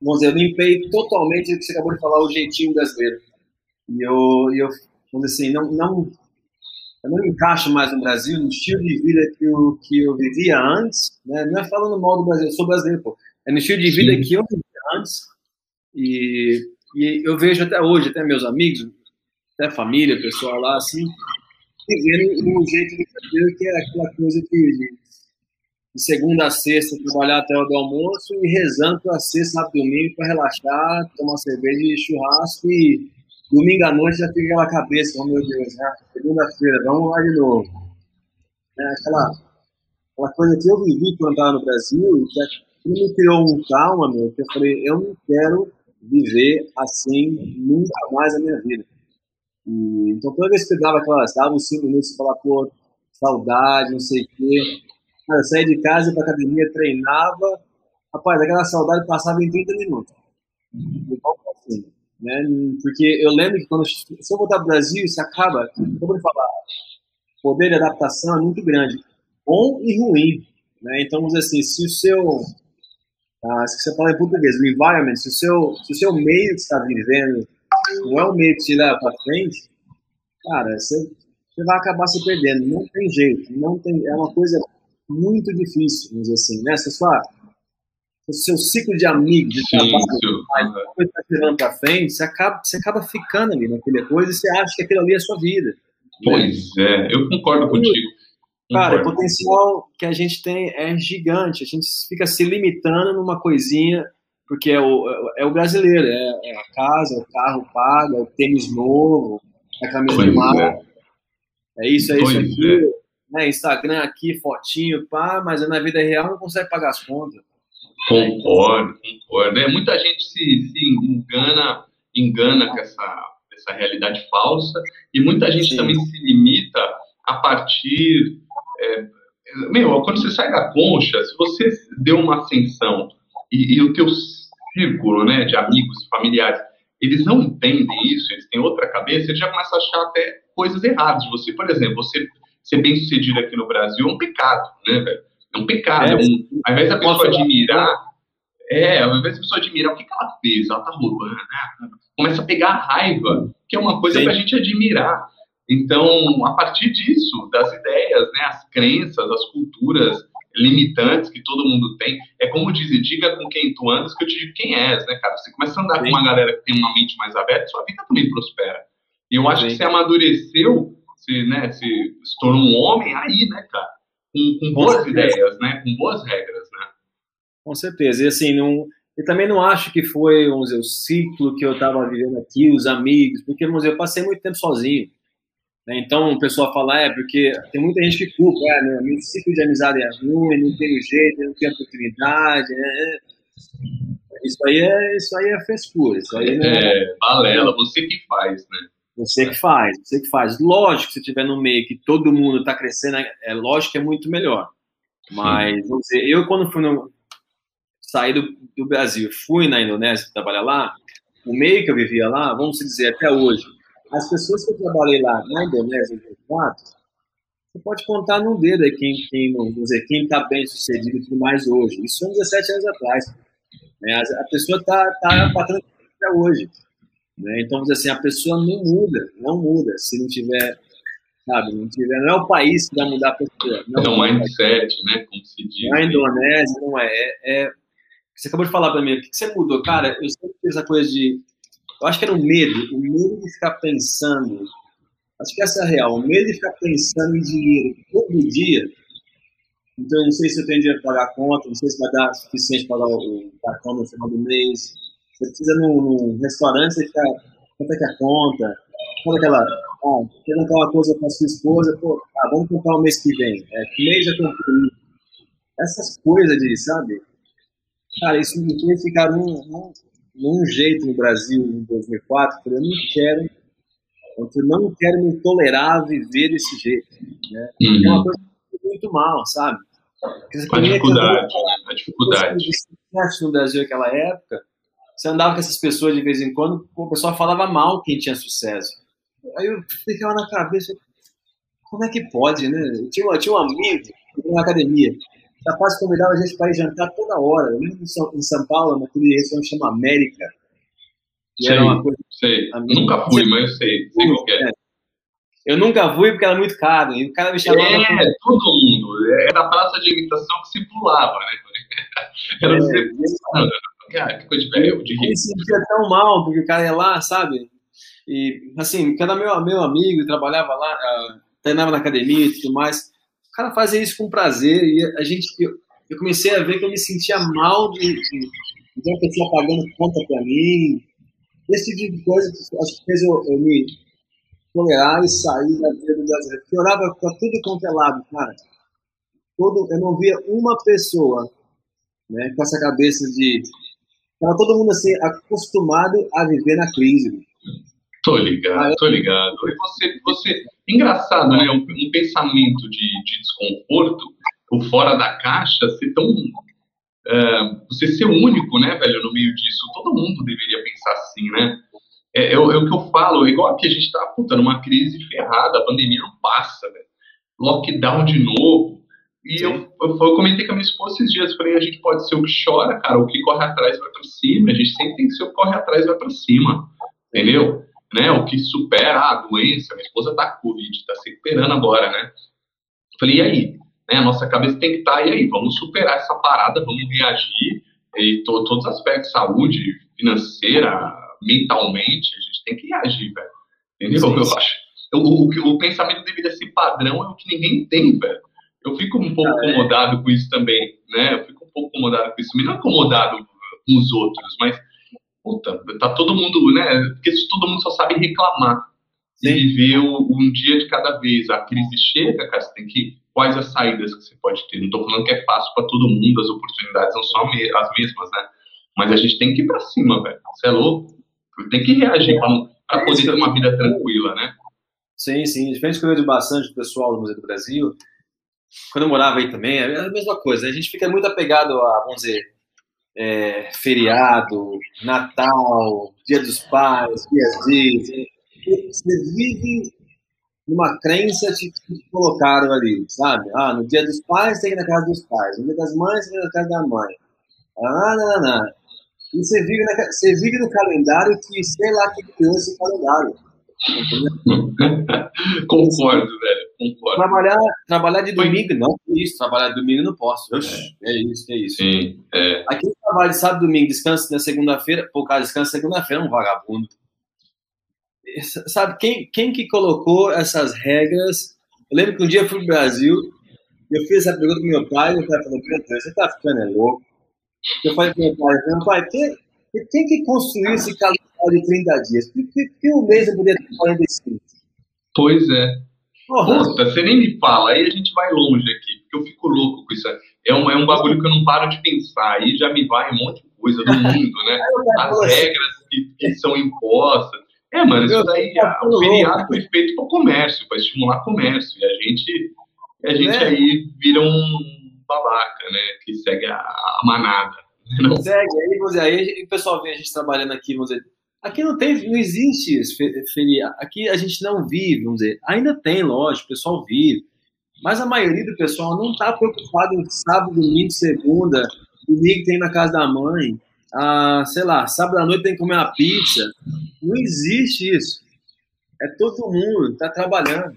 vamos dizer, eu limpei totalmente o que você acabou de falar, o jeitinho brasileiro. E eu, eu vamos dizer assim, não, não, eu não encaixo mais no Brasil, no estilo de vida que eu, que eu vivia antes, né? não é falando mal do Brasil, eu sou brasileiro, pô. é no estilo de vida Sim. que eu vivia antes, e, e eu vejo até hoje, até meus amigos, até família, pessoal lá, assim, vivendo um jeito de fazer que é aquela coisa de, de segunda a sexta trabalhar até o do almoço e rezando para sexta, sábado, domingo para relaxar, tomar cerveja e churrasco e domingo à noite já fica aquela cabeça, oh meu Deus, né? segunda-feira, vamos lá de novo. É aquela, aquela coisa que eu vivi quando estava no Brasil, que me criou um calma, meu, que eu falei, eu não quero viver assim nunca mais na minha vida. E, então, toda vez que eu dava aquelas, dava uns 5 minutos e falava, pô, saudade, não sei o quê. Eu saía de casa, ia pra academia, treinava. Rapaz, aquela saudade passava em 30 minutos. Assim, né? Porque eu lembro que quando, se eu voltar pro Brasil, você acaba, como eu falar, o poder de adaptação é muito grande. Bom e ruim. Né? Então, vamos dizer assim, se o seu. Ah, se você fala em português, o environment, se o seu, se o seu meio que está vivendo não é o meio que te leva para frente, cara, você, você vai acabar se perdendo. Não tem jeito. Não tem, é uma coisa muito difícil, vamos dizer assim, né? Se sua, o seu ciclo de amigos, de trabalho, coisa está levando para frente, você acaba, você acaba ficando ali naquela coisa e você acha que aquilo ali é a sua vida. Pois né? é, eu concordo contigo. Cara, o potencial que a gente tem é gigante. A gente fica se limitando numa coisinha porque é o, é o brasileiro, é, é, a casa, é o carro pago, é o tênis novo, é a camisa de marca. É. é isso, é isso aqui. É. Né, Instagram aqui, fotinho, pá, mas na vida real não consegue pagar as contas. Concordo, concordo. É, muita gente se, se engana, engana com essa, essa realidade falsa e muita gente Sim. também se limita a partir. É, meu, quando você sai da concha, se você deu uma ascensão e, e o teu círculo né, de amigos, familiares, eles não entendem isso, eles têm outra cabeça, eles já começam a achar até coisas erradas de você. Por exemplo, você ser bem sucedido aqui no Brasil é um pecado, né, velho? É um pecado. É, um, ao invés da pessoa admirar, é, ao invés da pessoa admirar, o que, que ela fez? Ela tá roubando, né? Começa a pegar raiva, que é uma coisa Sim. pra gente admirar. Então, a partir disso, das ideias, né, as crenças, as culturas, limitantes que todo mundo tem. É como dizer, diga com quem tu andas que eu te digo quem és, né, cara? Você começa a andar Sim. com uma galera que tem uma mente mais aberta, sua vida também prospera. E eu acho Sim. que você amadureceu, se, né, se, se tornou um homem aí, né, cara? Com, com boas com ideias, né? Com boas regras, né? Com certeza. E assim, não, eu também não acho que foi, vamos dizer, o ciclo que eu estava vivendo aqui, os amigos, porque, vamos dizer, eu passei muito tempo sozinho. Né? Então, o pessoal fala, é, porque tem muita gente que culpa, é, né? meu ciclo de amizade é ruim, não tem jeito, não tem oportunidade, né? Isso aí é, isso aí é frescura, isso aí é... É, balela, você que faz, né? Você que faz, você que faz. Lógico que se estiver no meio que todo mundo está crescendo, é lógico que é muito melhor. Mas, vamos dizer, eu quando fui no, saí do, do Brasil, fui na Indonésia trabalhar lá, o meio que eu vivia lá, vamos dizer, até hoje, as pessoas que eu trabalhei lá na Indonésia, em 2004, você pode contar no dedo aí quem, quem, vamos dizer, quem está bem sucedido e tudo mais hoje. Isso são 17 anos atrás. Né? A, pessoa está tá, tá até hoje. Né? Então, assim, a pessoa não muda, não muda se não tiver, sabe, não tiver, não é o país que vai mudar a pessoa. Não, é um mindset, né, como se diz. Na Indonésia, não é, é, é você acabou de falar para mim, o que você mudou? Cara, eu sempre fiz essa coisa de eu acho que era o medo, o medo de ficar pensando. Acho que essa é a real, o medo de ficar pensando em dinheiro todo dia. Então, eu não sei se eu tenho dinheiro para pagar a conta, não sei se vai dar o suficiente para pagar o cartão no final do mês. Você precisa num, num restaurante, você fica, quanto é que é a conta? Quando aquela, ah, quer comprar uma coisa para sua esposa, pô, ah, vamos comprar o mês que vem. É, que mês já comprei. Essas coisas de, sabe? Cara, isso me fez ficar num, num num jeito no Brasil em 2004, eu não quero, eu não quero me tolerar a viver desse jeito, né? Uhum. É uma coisa muito mal, sabe? A dificuldade? A dificuldade. no Brasil naquela época, você andava com essas pessoas de vez em quando, o pessoal falava mal quem tinha sucesso. Aí eu ficava na cabeça, como é que pode, né? Eu tinha, eu tinha um amigo na academia, capaz de convidar a gente para ir jantar toda hora. Eu lembro em São Paulo, naquele restaurante chama América. E sei, era uma coisa... sei. Nunca fui, mas sei, sei qual é. Eu nunca fui porque era muito caro. E o cara me chamava. É, pra... todo mundo. É da praça de imitação que se pulava, né? Era é, você. Cara, que coisa de velho, de rir. me sentia tão mal, porque o cara ia lá, sabe? E, assim, cada meu, meu amigo trabalhava lá, uh, treinava na academia e tudo mais. O cara fazia isso com prazer e a gente. Eu, eu comecei a ver que eu me sentia mal de, de, de uma pessoa pagando conta pra mim. Esse tipo de coisa acho que fez eu, eu me tolerar e sair da vida do. Porque eu orava para tudo quanto é lado, cara. Todo, eu não via uma pessoa né, com essa cabeça de. Estava todo mundo assim, acostumado a viver na crise. Tô ligado, tô ligado. E você, você, engraçado, né? Um, um pensamento de, de, desconforto, o fora da caixa, ser tão. Uh, você ser único, né, velho, no meio disso. Todo mundo deveria pensar assim, né? É, é, é, o que eu falo, igual que a gente tá, puta, numa crise ferrada, a pandemia não passa, velho. Lockdown de novo. E eu, eu, eu, comentei com a minha esposa esses dias, falei, a gente pode ser o que chora, cara, o que corre atrás vai para cima, a gente sempre tem que ser o que corre atrás vai para cima, entendeu? Né, o que supera a doença, minha esposa tá com Covid, tá se recuperando agora, né? Falei, e aí? Né, a nossa cabeça tem que estar, tá, e aí? Vamos superar essa parada, vamos reagir, e to, todos os aspectos, saúde, financeira, mentalmente, a gente tem que reagir, velho. Entendeu? Sim, sim. Eu acho. O, o, o, pensamento deveria ser padrão é o que ninguém tem, velho. Eu fico um pouco ah, é. incomodado com isso também, né? Eu fico um pouco incomodado com isso. Não incomodado com os outros, mas, puta, tá todo mundo, né? Porque todo mundo só sabe reclamar. Sim. E viver um dia de cada vez. A crise chega, cara, você tem que. Quais as saídas que você pode ter? Não tô falando que é fácil para todo mundo, as oportunidades não são as mesmas, né? Mas a gente tem que ir pra cima, velho. Você é louco? Tem que reagir para poder ter uma vida tranquila, né? Sim, sim. Que eu vejo bastante o pessoal do Museu do Brasil, quando eu morava aí também, é a mesma coisa. A gente fica muito apegado a, vamos dizer, é, feriado, Natal, Dia dos Pais, Dias Dias. Você vive numa crença que te colocaram ali, sabe? Ah, no Dia dos Pais tem que ir na casa dos pais, no Dia das Mães tem que ir na casa da mãe. Ah, não, não, não. E você vive, na, você vive no calendário que sei lá que criou esse calendário. concordo, velho. Concordo. Trabalhar, trabalhar de domingo, Foi. não é isso. Trabalhar de domingo não posso. Oxi, é. é isso, é isso. Sim, é. Aqui trabalha de sábado, domingo, descansa na segunda-feira. Pô, cara, descansa segunda-feira, é um vagabundo. Sabe, quem, quem que colocou essas regras? Eu lembro que um dia eu fui pro Brasil, eu fiz essa pergunta pro meu pai, o pai falou: você tá ficando é louco. Eu falei para meu pai, meu pai, tem, tem que construir esse calendário de 30 dias. Por que, um mês eu poderia ter 45? Pois é. Puta, você nem me fala, aí a gente vai longe aqui, porque eu fico louco com isso. É um, é um bagulho que eu não paro de pensar, aí já me vai um monte de coisa do mundo, né? As regras que, que são impostas. É, mano, isso daí, o feriado foi feito para o comércio, para estimular comércio, e a gente, a gente é. aí vira um babaca, né? Que segue a, a manada. Não? Segue, aí, vamos dizer, aí o pessoal vê a gente trabalhando aqui, vamos dizer, aqui não tem, não existe aqui a gente não vive, vamos dizer, ainda tem, lógico, o pessoal vive, mas a maioria do pessoal não está preocupado em sábado, domingo, segunda, domingo tem na casa da mãe, ah, sei lá, sábado à noite tem que comer uma pizza, não existe isso, é todo mundo está trabalhando,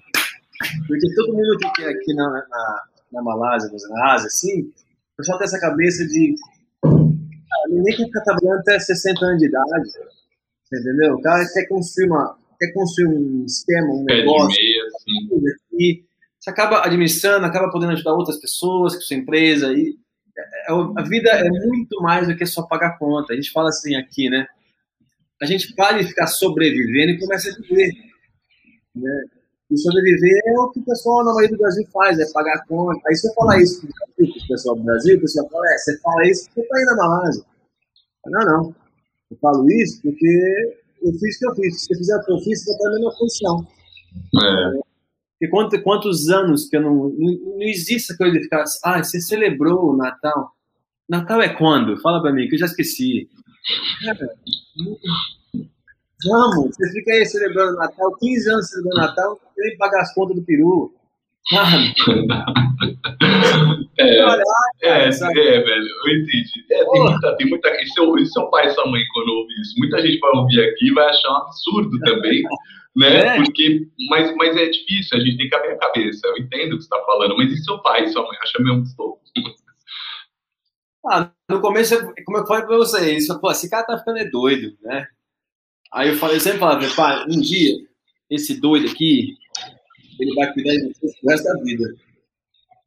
porque todo mundo que é aqui na, na na Malásia, na Ásia, assim, o pessoal tem essa cabeça de ah, ninguém quer ficar trabalhando até 60 anos de idade, entendeu? O cara quer construir, uma, quer construir um sistema, um negócio, meia, assim. e você acaba administrando, acaba podendo ajudar outras pessoas com sua empresa, e é, é, a vida é muito mais do que só pagar conta. A gente fala assim aqui, né? A gente para de ficar sobrevivendo e começa a viver. Né? E sobreviver é o que o pessoal na maioria do Brasil faz, é pagar conta. Aí eu falar isso para o pessoal do Brasil, o pessoal fala, é, você fala isso porque está aí na Malásia. Não, não. Eu falo isso porque eu fiz o que eu fiz. Se você fizer o que eu fiz, você vai estar na mesma posição. É. E quanto, quantos anos que eu não, não. Não existe essa coisa de ficar. Ah, você celebrou o Natal. Natal é quando? Fala para mim, que eu já esqueci. Cara, Vamos, você fica aí celebrando Natal, 15 anos celebrando Natal, tem que pagar as contas do peru. é, é, é, velho, eu entendi. É, tem, muita, tem muita. E seu, e seu pai e sua mãe, quando ouvir isso? Muita gente vai ouvir aqui e vai achar um absurdo também. né? É. Porque, mas, mas é difícil, a gente tem que abrir a cabeça. Eu entendo o que você está falando, mas e seu pai e sua mãe? Acha mesmo que estou. Ah, no começo, como eu falei para vocês, pô, esse cara tá ficando é doido, né? Aí eu falei, eu sempre falava, pai, um dia, esse doido aqui, ele vai cuidar de vocês o resto da vida.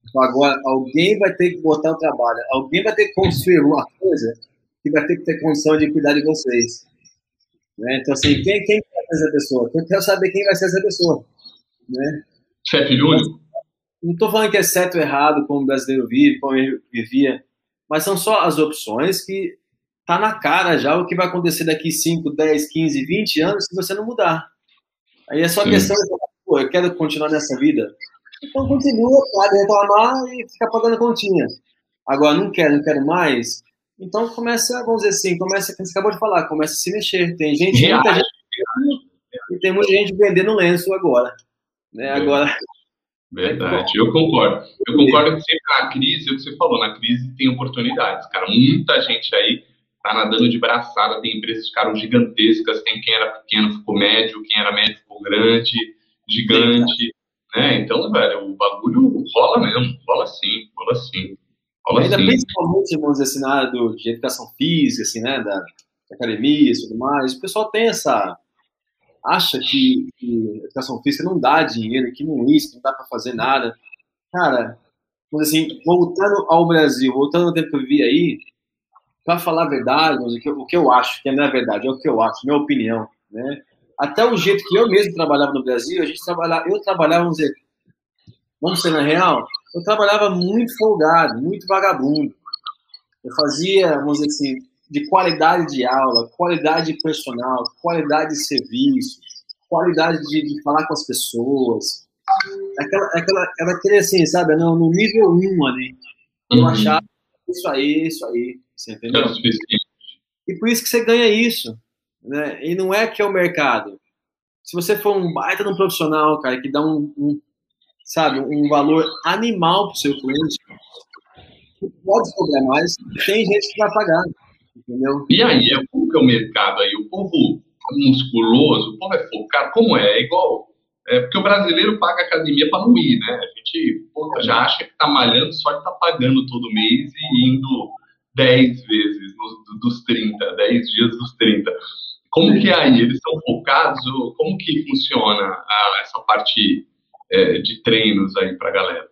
Então, agora, alguém vai ter que botar o trabalho, alguém vai ter que construir uma coisa que vai ter que ter condição de cuidar de vocês. Né? Então, assim, quem, quem vai ser essa pessoa? Eu quero saber quem vai ser essa pessoa. Né? Você filho único? Não estou falando que é certo ou errado, como o brasileiro vive, como ele vivia, mas são só as opções que tá na cara já o que vai acontecer daqui 5, 10, 15, 20 anos se você não mudar. Aí é só Sim. questão de pô, eu quero continuar nessa vida. Então continua, pode reclamar e ficar pagando continha. Agora, não quero, não quero mais. Então começa, vamos dizer assim, começa, você acabou de falar, começa a se mexer. Tem gente, muita gente e tem muita gente vendendo lenço agora. Né? Agora. Verdade, eu concordo. Eu concordo que sempre na crise, é o que você falou, na crise tem oportunidades, cara. Muita gente aí tá nadando de braçada, tem empresas que ficaram gigantescas, tem quem era pequeno ficou médio, quem era médio ficou grande gigante, né? Então, velho, o bagulho rola mesmo, rola sim, rola sim. Rola Ainda sim. principalmente, vamos dizer assim, na área do, de educação física, assim, né, da, da academia e tudo mais, o pessoal tem essa acha que, que educação física não dá dinheiro, que não isso, não dá para fazer nada. Cara, assim, voltando ao Brasil, voltando ao tempo que eu vivi aí, para falar a verdade, o que, eu, o que eu acho, que não é verdade, é o que eu acho, minha opinião, né? Até o jeito que eu mesmo trabalhava no Brasil, a gente trabalhava, eu trabalhava, vamos dizer, vamos ser na real, eu trabalhava muito folgado, muito vagabundo. Eu fazia, vamos dizer assim, de qualidade de aula, qualidade de personal, qualidade de serviço, qualidade de, de falar com as pessoas. Aquela, aquela, era aquele assim, sabe, no, no nível 1 ali. Eu uhum. achava isso aí, isso aí, você entendeu? E por isso que você ganha isso. Né? E não é que é o mercado. Se você for um baita de um profissional, cara, que dá um, um sabe, um valor animal pro seu cliente, pode cobrar mais, tem gente que vai pagar, entendeu? E aí, como que é o mercado aí? O povo musculoso, o povo é focado, como é? É igual, é porque o brasileiro paga academia para não ir, né? A gente já acha que tá malhando só que tá pagando todo mês e indo 10 vezes nos, dos 30, 10 dias dos 30. Como que é aí? Eles estão focados? Como que funciona a, essa parte é, de treinos aí pra galera?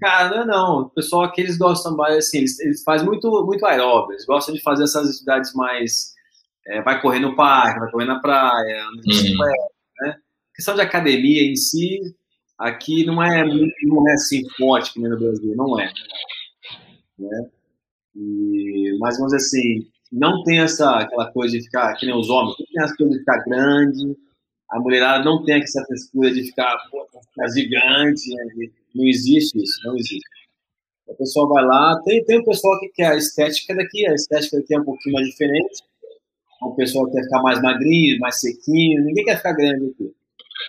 Cara, não, não. O pessoal aqui, eles gostam mais, assim, eles, eles fazem muito, muito aeróbio. Eles gostam de fazer essas atividades mais... É, vai correr no parque, vai correr na praia, uhum. né? A questão de academia em si, aqui não é, não é assim forte que nem no Brasil, não é. Né? E, mas vamos dizer assim, não tem essa aquela coisa de ficar que nem os homens, não tem essa coisa de ficar grande, a mulherada não tem essa frescura de ficar, pô, ficar gigante, né? não existe isso, não existe. O pessoal vai lá, tem, tem o pessoal que quer a estética daqui, a estética daqui é um pouquinho mais diferente, o pessoal quer ficar mais magrinho, mais sequinho, ninguém quer ficar grande aqui.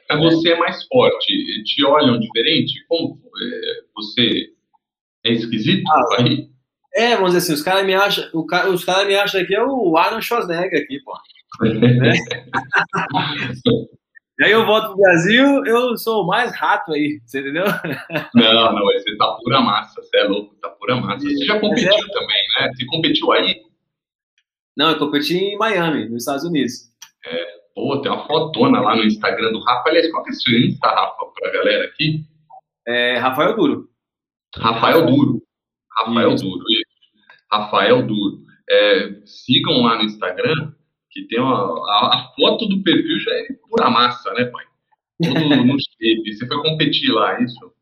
Você é mais forte, te olham diferente? Como é, você é esquisito ah, aí? É, vamos dizer assim, os caras me acham, os caras me acham que é o Arnold Schwarzenegger aqui, pô. né? e aí eu volto pro Brasil, eu sou o mais rato aí, você entendeu? Não, não, você tá pura massa, você é louco, tá pura massa. Você já competiu é... também, né? Você competiu aí? Não, eu competi em Miami, nos Estados Unidos. É, pô, tem uma fotona lá no Instagram do Rafa. Aliás, qual que é o seu Insta, Rafa, pra galera aqui? É Rafael Duro. Rafael Duro. Rafael isso. Duro, isso. Rafael Duro. É, sigam lá no Instagram, que tem uma, a, a, foto do perfil já é pura massa, né, pai? Todo no shape. Você foi competir lá, é isso?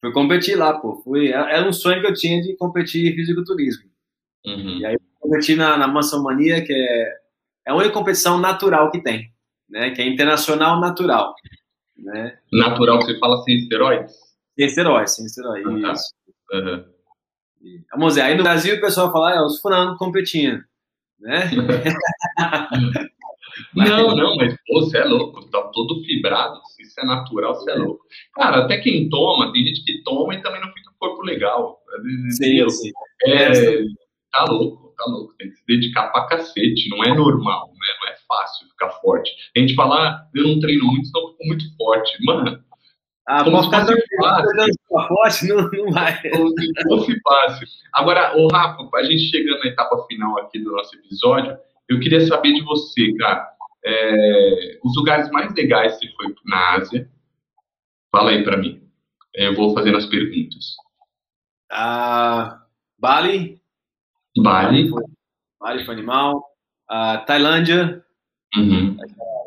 Fui competir lá, pô. Fui, era é um sonho que eu tinha de competir em fisiculturismo. Uhum. E aí eu competi na, na Mansão Mania, que é, é a única competição natural que tem, né? Que é internacional natural. Né? Natural, você fala sem esteroides? Sem esteroides, sem esteroides. Ah, tá. Uhum. Vamos dizer, aí no Brasil o pessoal fala, ah, os frangos competindo, né? não, não, mas pô, você é louco, tá todo fibrado, se isso é natural, você é louco. Cara, até quem toma, tem gente que bom, mas também não fica corpo legal. Sim, sim. É, tá louco, tá louco. Tem que se dedicar pra cacete. Não é normal, né? Não é fácil ficar forte. A gente fala, ah, eu não treino muito, então eu fico muito forte. Mano, ah, como se fosse fácil. Forte, não, não vai. Como se fosse fácil. Agora, ô Rafa, a gente chegando na etapa final aqui do nosso episódio, eu queria saber de você, cara. É, os lugares mais legais que você foi na Ásia, fala aí para mim. Eu vou fazendo as perguntas. Uh, Bali. Bali. Bali foi animal. Uh, Tailândia. Uhum.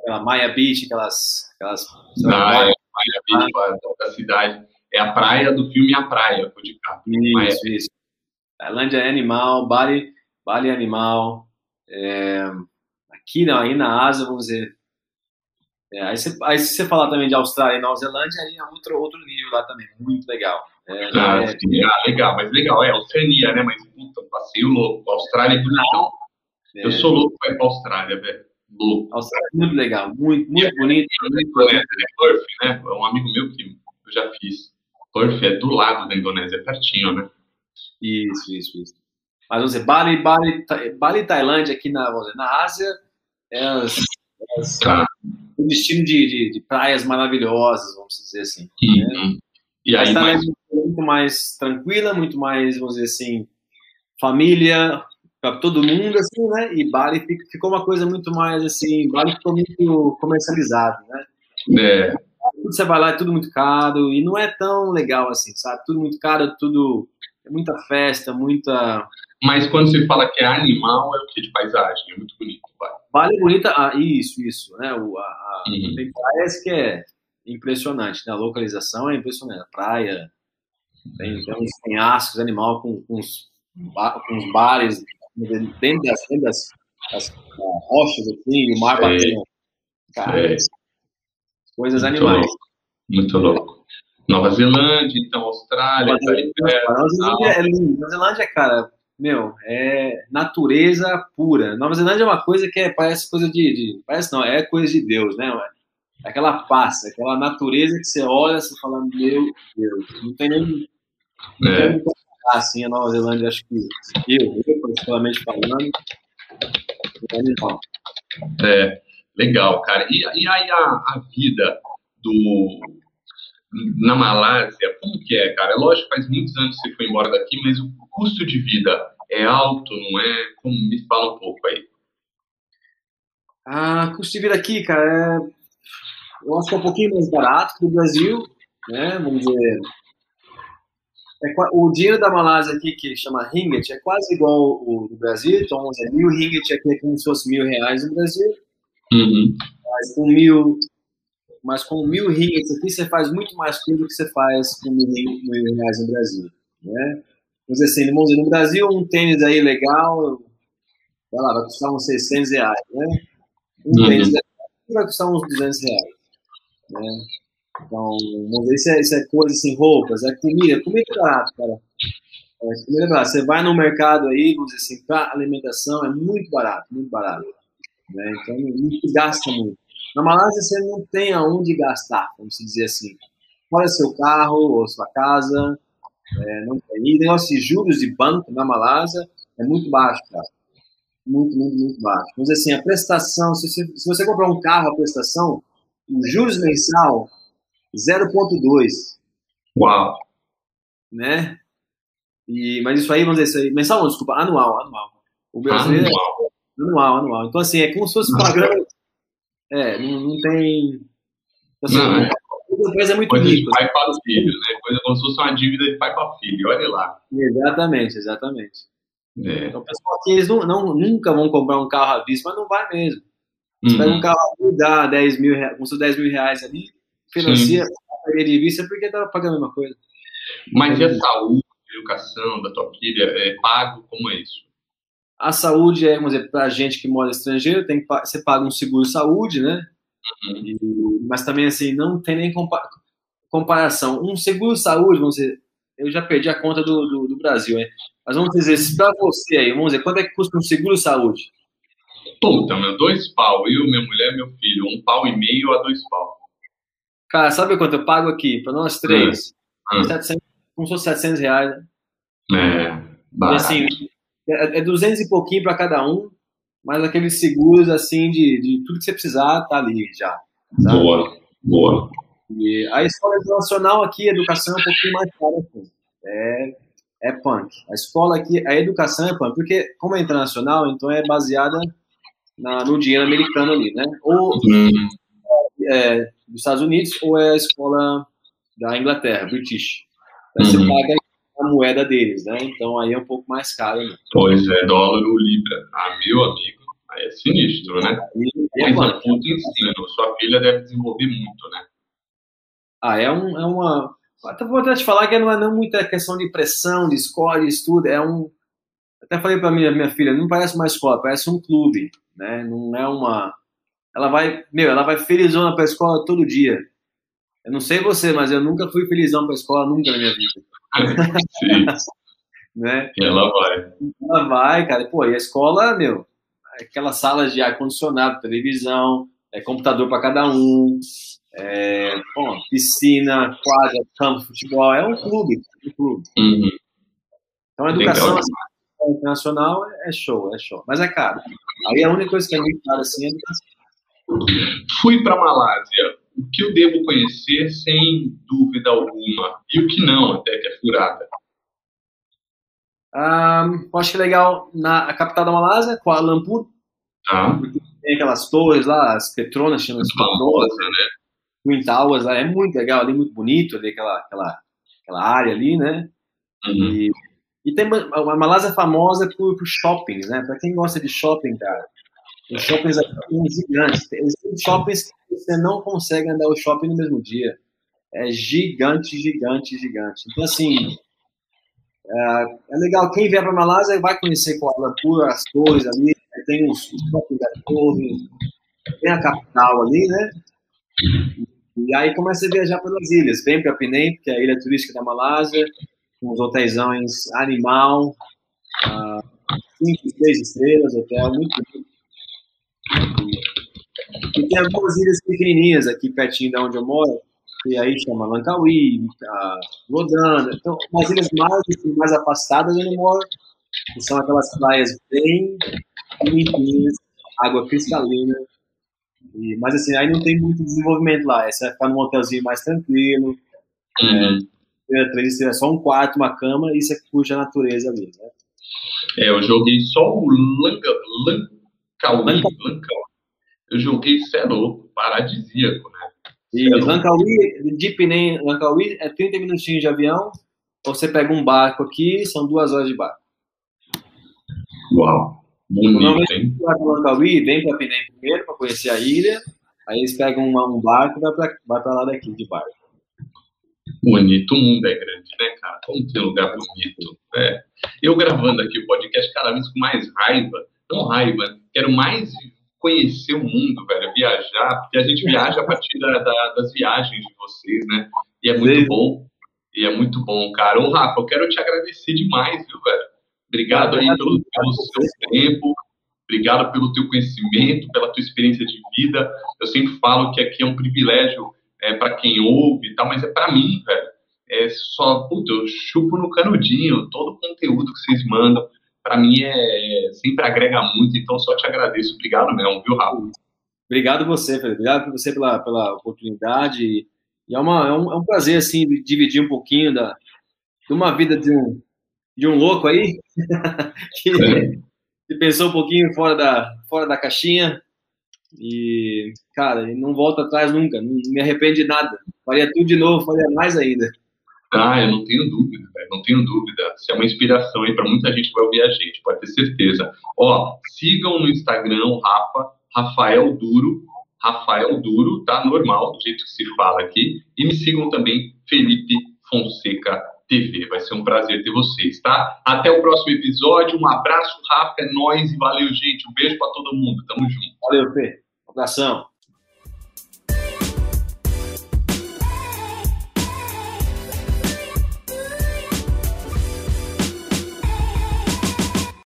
Aquela Maya Beach, aquelas. aquelas ah, é, ah. da cidade. É a praia do filme A Praia, de cá. Isso, isso. Tailândia é animal, Bali, Bali é animal. É, aqui não, aí na Ásia, vamos dizer. É, aí, você, aí se você falar também de Austrália e Nova Zelândia, aí é outro, outro nível lá também, muito legal. É, ah, é, ah, legal, mas legal, é Oceania, né? Mas puta, passeio louco. Austrália é bonitão. É. Eu sou louco pra ir pra Austrália, velho. É muito legal, muito, muito bonito. Muito né? Perth, né? É um amigo meu que eu já fiz. Perth é do lado da Indonésia, é pertinho, né? Isso, isso, isso. Mas vamos dizer, Bali, Bali, Bali Tailândia aqui na, dizer, na Ásia, é as, as, tá. um destino de, de, de, praias maravilhosas, vamos dizer assim. Uhum. Né? E aí, mas... é muito mais tranquila, muito mais, vamos dizer assim, família, para todo mundo, assim, né? E Bali ficou uma coisa muito mais, assim, Bali ficou muito comercializado, né? É. Tudo você vai lá, é tudo muito caro, e não é tão legal assim, sabe? Tudo muito caro, tudo... É muita festa, muita mas quando se fala que é animal, é o que de paisagem? É muito bonito. Vale é bonita, ah, isso, isso. Né? O, a, a, uhum. Tem praias que é impressionante, né? a localização é impressionante. A praia, tem, tem uns penhascos, animal com, com, uns, com uns bares dentro das, dentro das, das rochas, assim, o mar batendo. Cara, coisas muito animais. Louco. Muito louco. Nova Zelândia, então, Austrália, Nova Zelândia, Nova Zelândia é lindo. Nova Zelândia, cara, meu, é natureza pura. Nova Zelândia é uma coisa que é, parece coisa de, de, Parece não, é coisa de Deus, né? É aquela paz, aquela natureza que você olha e fala, meu Deus, não tem nem. Não é. tem assim a Nova Zelândia, acho que eu, eu particularmente falando, é legal, cara. E, e aí a, a vida do na Malásia, como que é, cara? É lógico, faz muitos anos que você foi embora daqui, mas o custo de vida é alto, não é? Como me fala um pouco aí. Ah, custo de vida aqui, cara, é... eu acho que é um pouquinho mais barato que o Brasil, né? Vamos dizer. É, o dinheiro da Malásia aqui, que chama ringgit, é quase igual o do Brasil. Então, dizer, mil ringgit aqui é como se fosse mil reais no Brasil. Uhum. Mas com mil mas com mil ringgits aqui você faz muito mais coisa do que você faz com mil, mil reais no Brasil, né? Dizer assim, vamos dizer, no Brasil um tênis aí legal, vai lá, vai custar uns 600 reais, né? Um uhum. tênis vai custar uns 200 reais, né? Então, vamos isso é, é coisa assim, roupas, é comida, comida é barato, cara. É, comida é barato. Você vai no mercado aí, vamos dizer assim, para alimentação é muito barato, muito barato. Né? Então, não gasta muito. Na Malásia você não tem aonde gastar, vamos dizer assim. Fora seu carro ou sua casa, é, não tem. E negócio de juros de banco na Malásia é muito baixo, cara. Muito, muito, muito baixo. Vamos dizer assim, a prestação, se você, se você comprar um carro, a prestação, o juros mensal, 0,2. Uau! Né? E, mas isso aí, vamos dizer, isso aí, mensal não, desculpa, anual, anual. O brasileiro é anual. É, anual, anual. Então, assim, é como se fosse pagando é, não, não tem. Assim, não, é. Coisa é muito coisa rico, de pai né? para filho, né? Coisa como se fosse uma dívida de pai para filho, olha lá. Exatamente, exatamente. É. Então, o pessoal aqui, eles não, não, nunca vão comprar um carro à vista, mas não vai mesmo. Você uhum. pega um carro dá 10 mil reais, com seus 10 mil reais ali, financia, paga de vista porque estava pagando a mesma coisa. Mas e a saúde, a educação da tua filha, é pago? Como é isso? A saúde é, vamos dizer, para a gente que mora estrangeiro, tem que, você paga um seguro saúde, né? Uhum. E, mas também, assim, não tem nem compa comparação. Um seguro saúde, vamos dizer, eu já perdi a conta do, do, do Brasil, hein? Mas vamos dizer, se para você aí, vamos dizer, quanto é que custa um seguro saúde? Puta, meu, dois pau. Eu, minha mulher, meu filho. Um pau e meio a dois pau. Cara, sabe quanto eu pago aqui? Para nós três? Hum. 700 e como se fosse 700 reais. Né? É. E assim, é, é 200 e pouquinho para cada um, mas aqueles seguros, assim, de, de tudo que você precisar, tá ali já. Sabe? Boa, boa. E a escola internacional aqui, a educação é um pouquinho mais cara. Assim. É, é punk. A escola aqui, a educação é punk, porque como é internacional, então é baseada na, no dinheiro americano ali, né? Ou Hum, é, dos Estados Unidos, ou é a escola da Inglaterra, British. Aí você Uhum. paga a moeda deles, né? Então aí é um pouco mais caro. Né? pois é, dólar ou libra. Ah, meu amigo, aí é sinistro, né? Mas é punk. puto ensino. Sua filha deve desenvolver muito, né? Ah, é, um, é uma. Até vou até te falar que não é não muita questão de pressão, de escola, de estudo. É um. Até falei para minha minha filha, não parece uma escola, parece um clube, né? Não é uma. Ela vai, meu, ela vai felizona para a escola todo dia. Eu não sei você, mas eu nunca fui felizão para a escola nunca na minha vida, Sim, né? ela vai. Ela vai, cara. Pô, e a escola, meu, aquelas salas de ar condicionado, televisão, é computador para cada um, é, bom, piscina, quadra, campo, futebol, é um clube, um clube. Uhum. Então a educação Legal. internacional é show, é show, mas é caro. Aí a única coisa que é muito cara assim é a educação. Fui para Malásia. O que eu devo conhecer, sem dúvida alguma, e o que não, até que é furada. Ah, eu acho que é legal na a capital da Malásia, Kuala Lumpur, Tá? tem aquelas torres lá, as Petronas, chama as Petronas, né? Twin Towers, lá, é muito legal ali, muito bonito ali, aquela, aquela, aquela área ali, né? Uhum. E, e tem a Malásia é famosa por, por shoppings, né? Para quem gosta de shopping, cara, os shoppings aqui são gigantes. Tem shoppings que você não consegue andar o shopping no mesmo dia. É gigante, gigante, gigante. Então, assim, é, é legal. Quem vier para Malásia vai conhecer Kuala Lumpur, as torres ali. né? Tem os os shoppings da torre, tem a capital ali, né? E aí começa a viajar pelas ilhas. Vem para Penang, que é a ilha turística da Malásia, com os hotéisões animal, ah, cinco, seis estrelas, hotel, muito bonito. E, e tem algumas ilhas pequenininhas aqui pertinho de onde eu moro, que aí chama Langkawi, Rodana. Então, umas ilhas mais, assim, mais afastadas onde eu moro, que são aquelas praias bem limpinhas, água cristalina. E, mas assim, aí não tem muito desenvolvimento lá. Aí Você ficar num hotelzinho mais tranquilo, Uhum. Primeira três só um quarto, uma cama, e você curte a natureza ali, né? É, eu joguei só o Langa. Lankawi. Lankawi. Eu joguei, é louco, paradisíaco, né? E Certo. Langkawi, de Penang, Langkawi é 30 minutinhos de avião, você pega um barco aqui, são duas horas de barco. Uau, bonito, Normalmente, hein? Langkawi, vem para Penang primeiro, para conhecer a ilha, aí eles pegam um barco e vai para lá daqui, de barco. Bonito, o mundo é grande, né, cara? Como tem lugar bonito. É. Eu gravando aqui o podcast, cada vez com mais raiva. Não raiva, quero mais conhecer o mundo, velho, viajar, porque a gente viaja a partir da- da- das viagens de vocês, né? E é muito Sim. bom. E é muito bom, cara. Ô, Rafa, eu quero te agradecer demais, viu, velho? Obrigado aí pelo, pelo seu tempo, obrigado pelo teu conhecimento, pela tua experiência de vida. Eu sempre falo que aqui é um privilégio é, para quem ouve e tal, mas é para mim, velho. É só, puta, eu chupo no canudinho todo o conteúdo que vocês mandam. Para mim é sempre agrega muito, então só te agradeço. Obrigado mesmo, viu, Rafa? Obrigado você, Felipe. Obrigado você pela, pela oportunidade. E é, uma, é, um, é um prazer, assim, dividir um pouquinho da, de uma vida de um, de um louco aí, que, É. que pensou um pouquinho fora da, fora da caixinha. E, cara, não volta atrás nunca, não me arrependo de nada. Faria tudo de novo, faria mais ainda. Ah, eu não tenho dúvida, velho, não tenho dúvida. Você é uma inspiração aí para muita gente que vai ouvir a gente, pode ter certeza. Ó, sigam no Instagram o Rafa, Rafael Duro, Rafael Duro, tá? Normal, do jeito que se fala aqui. E me sigam também, Felipe Fonseca TV. Vai ser um prazer ter vocês, tá? Até o próximo episódio. Um abraço, Rafa, é nóis e valeu, gente. Um beijo para todo mundo. Tamo junto. Valeu, Fê. Um abração.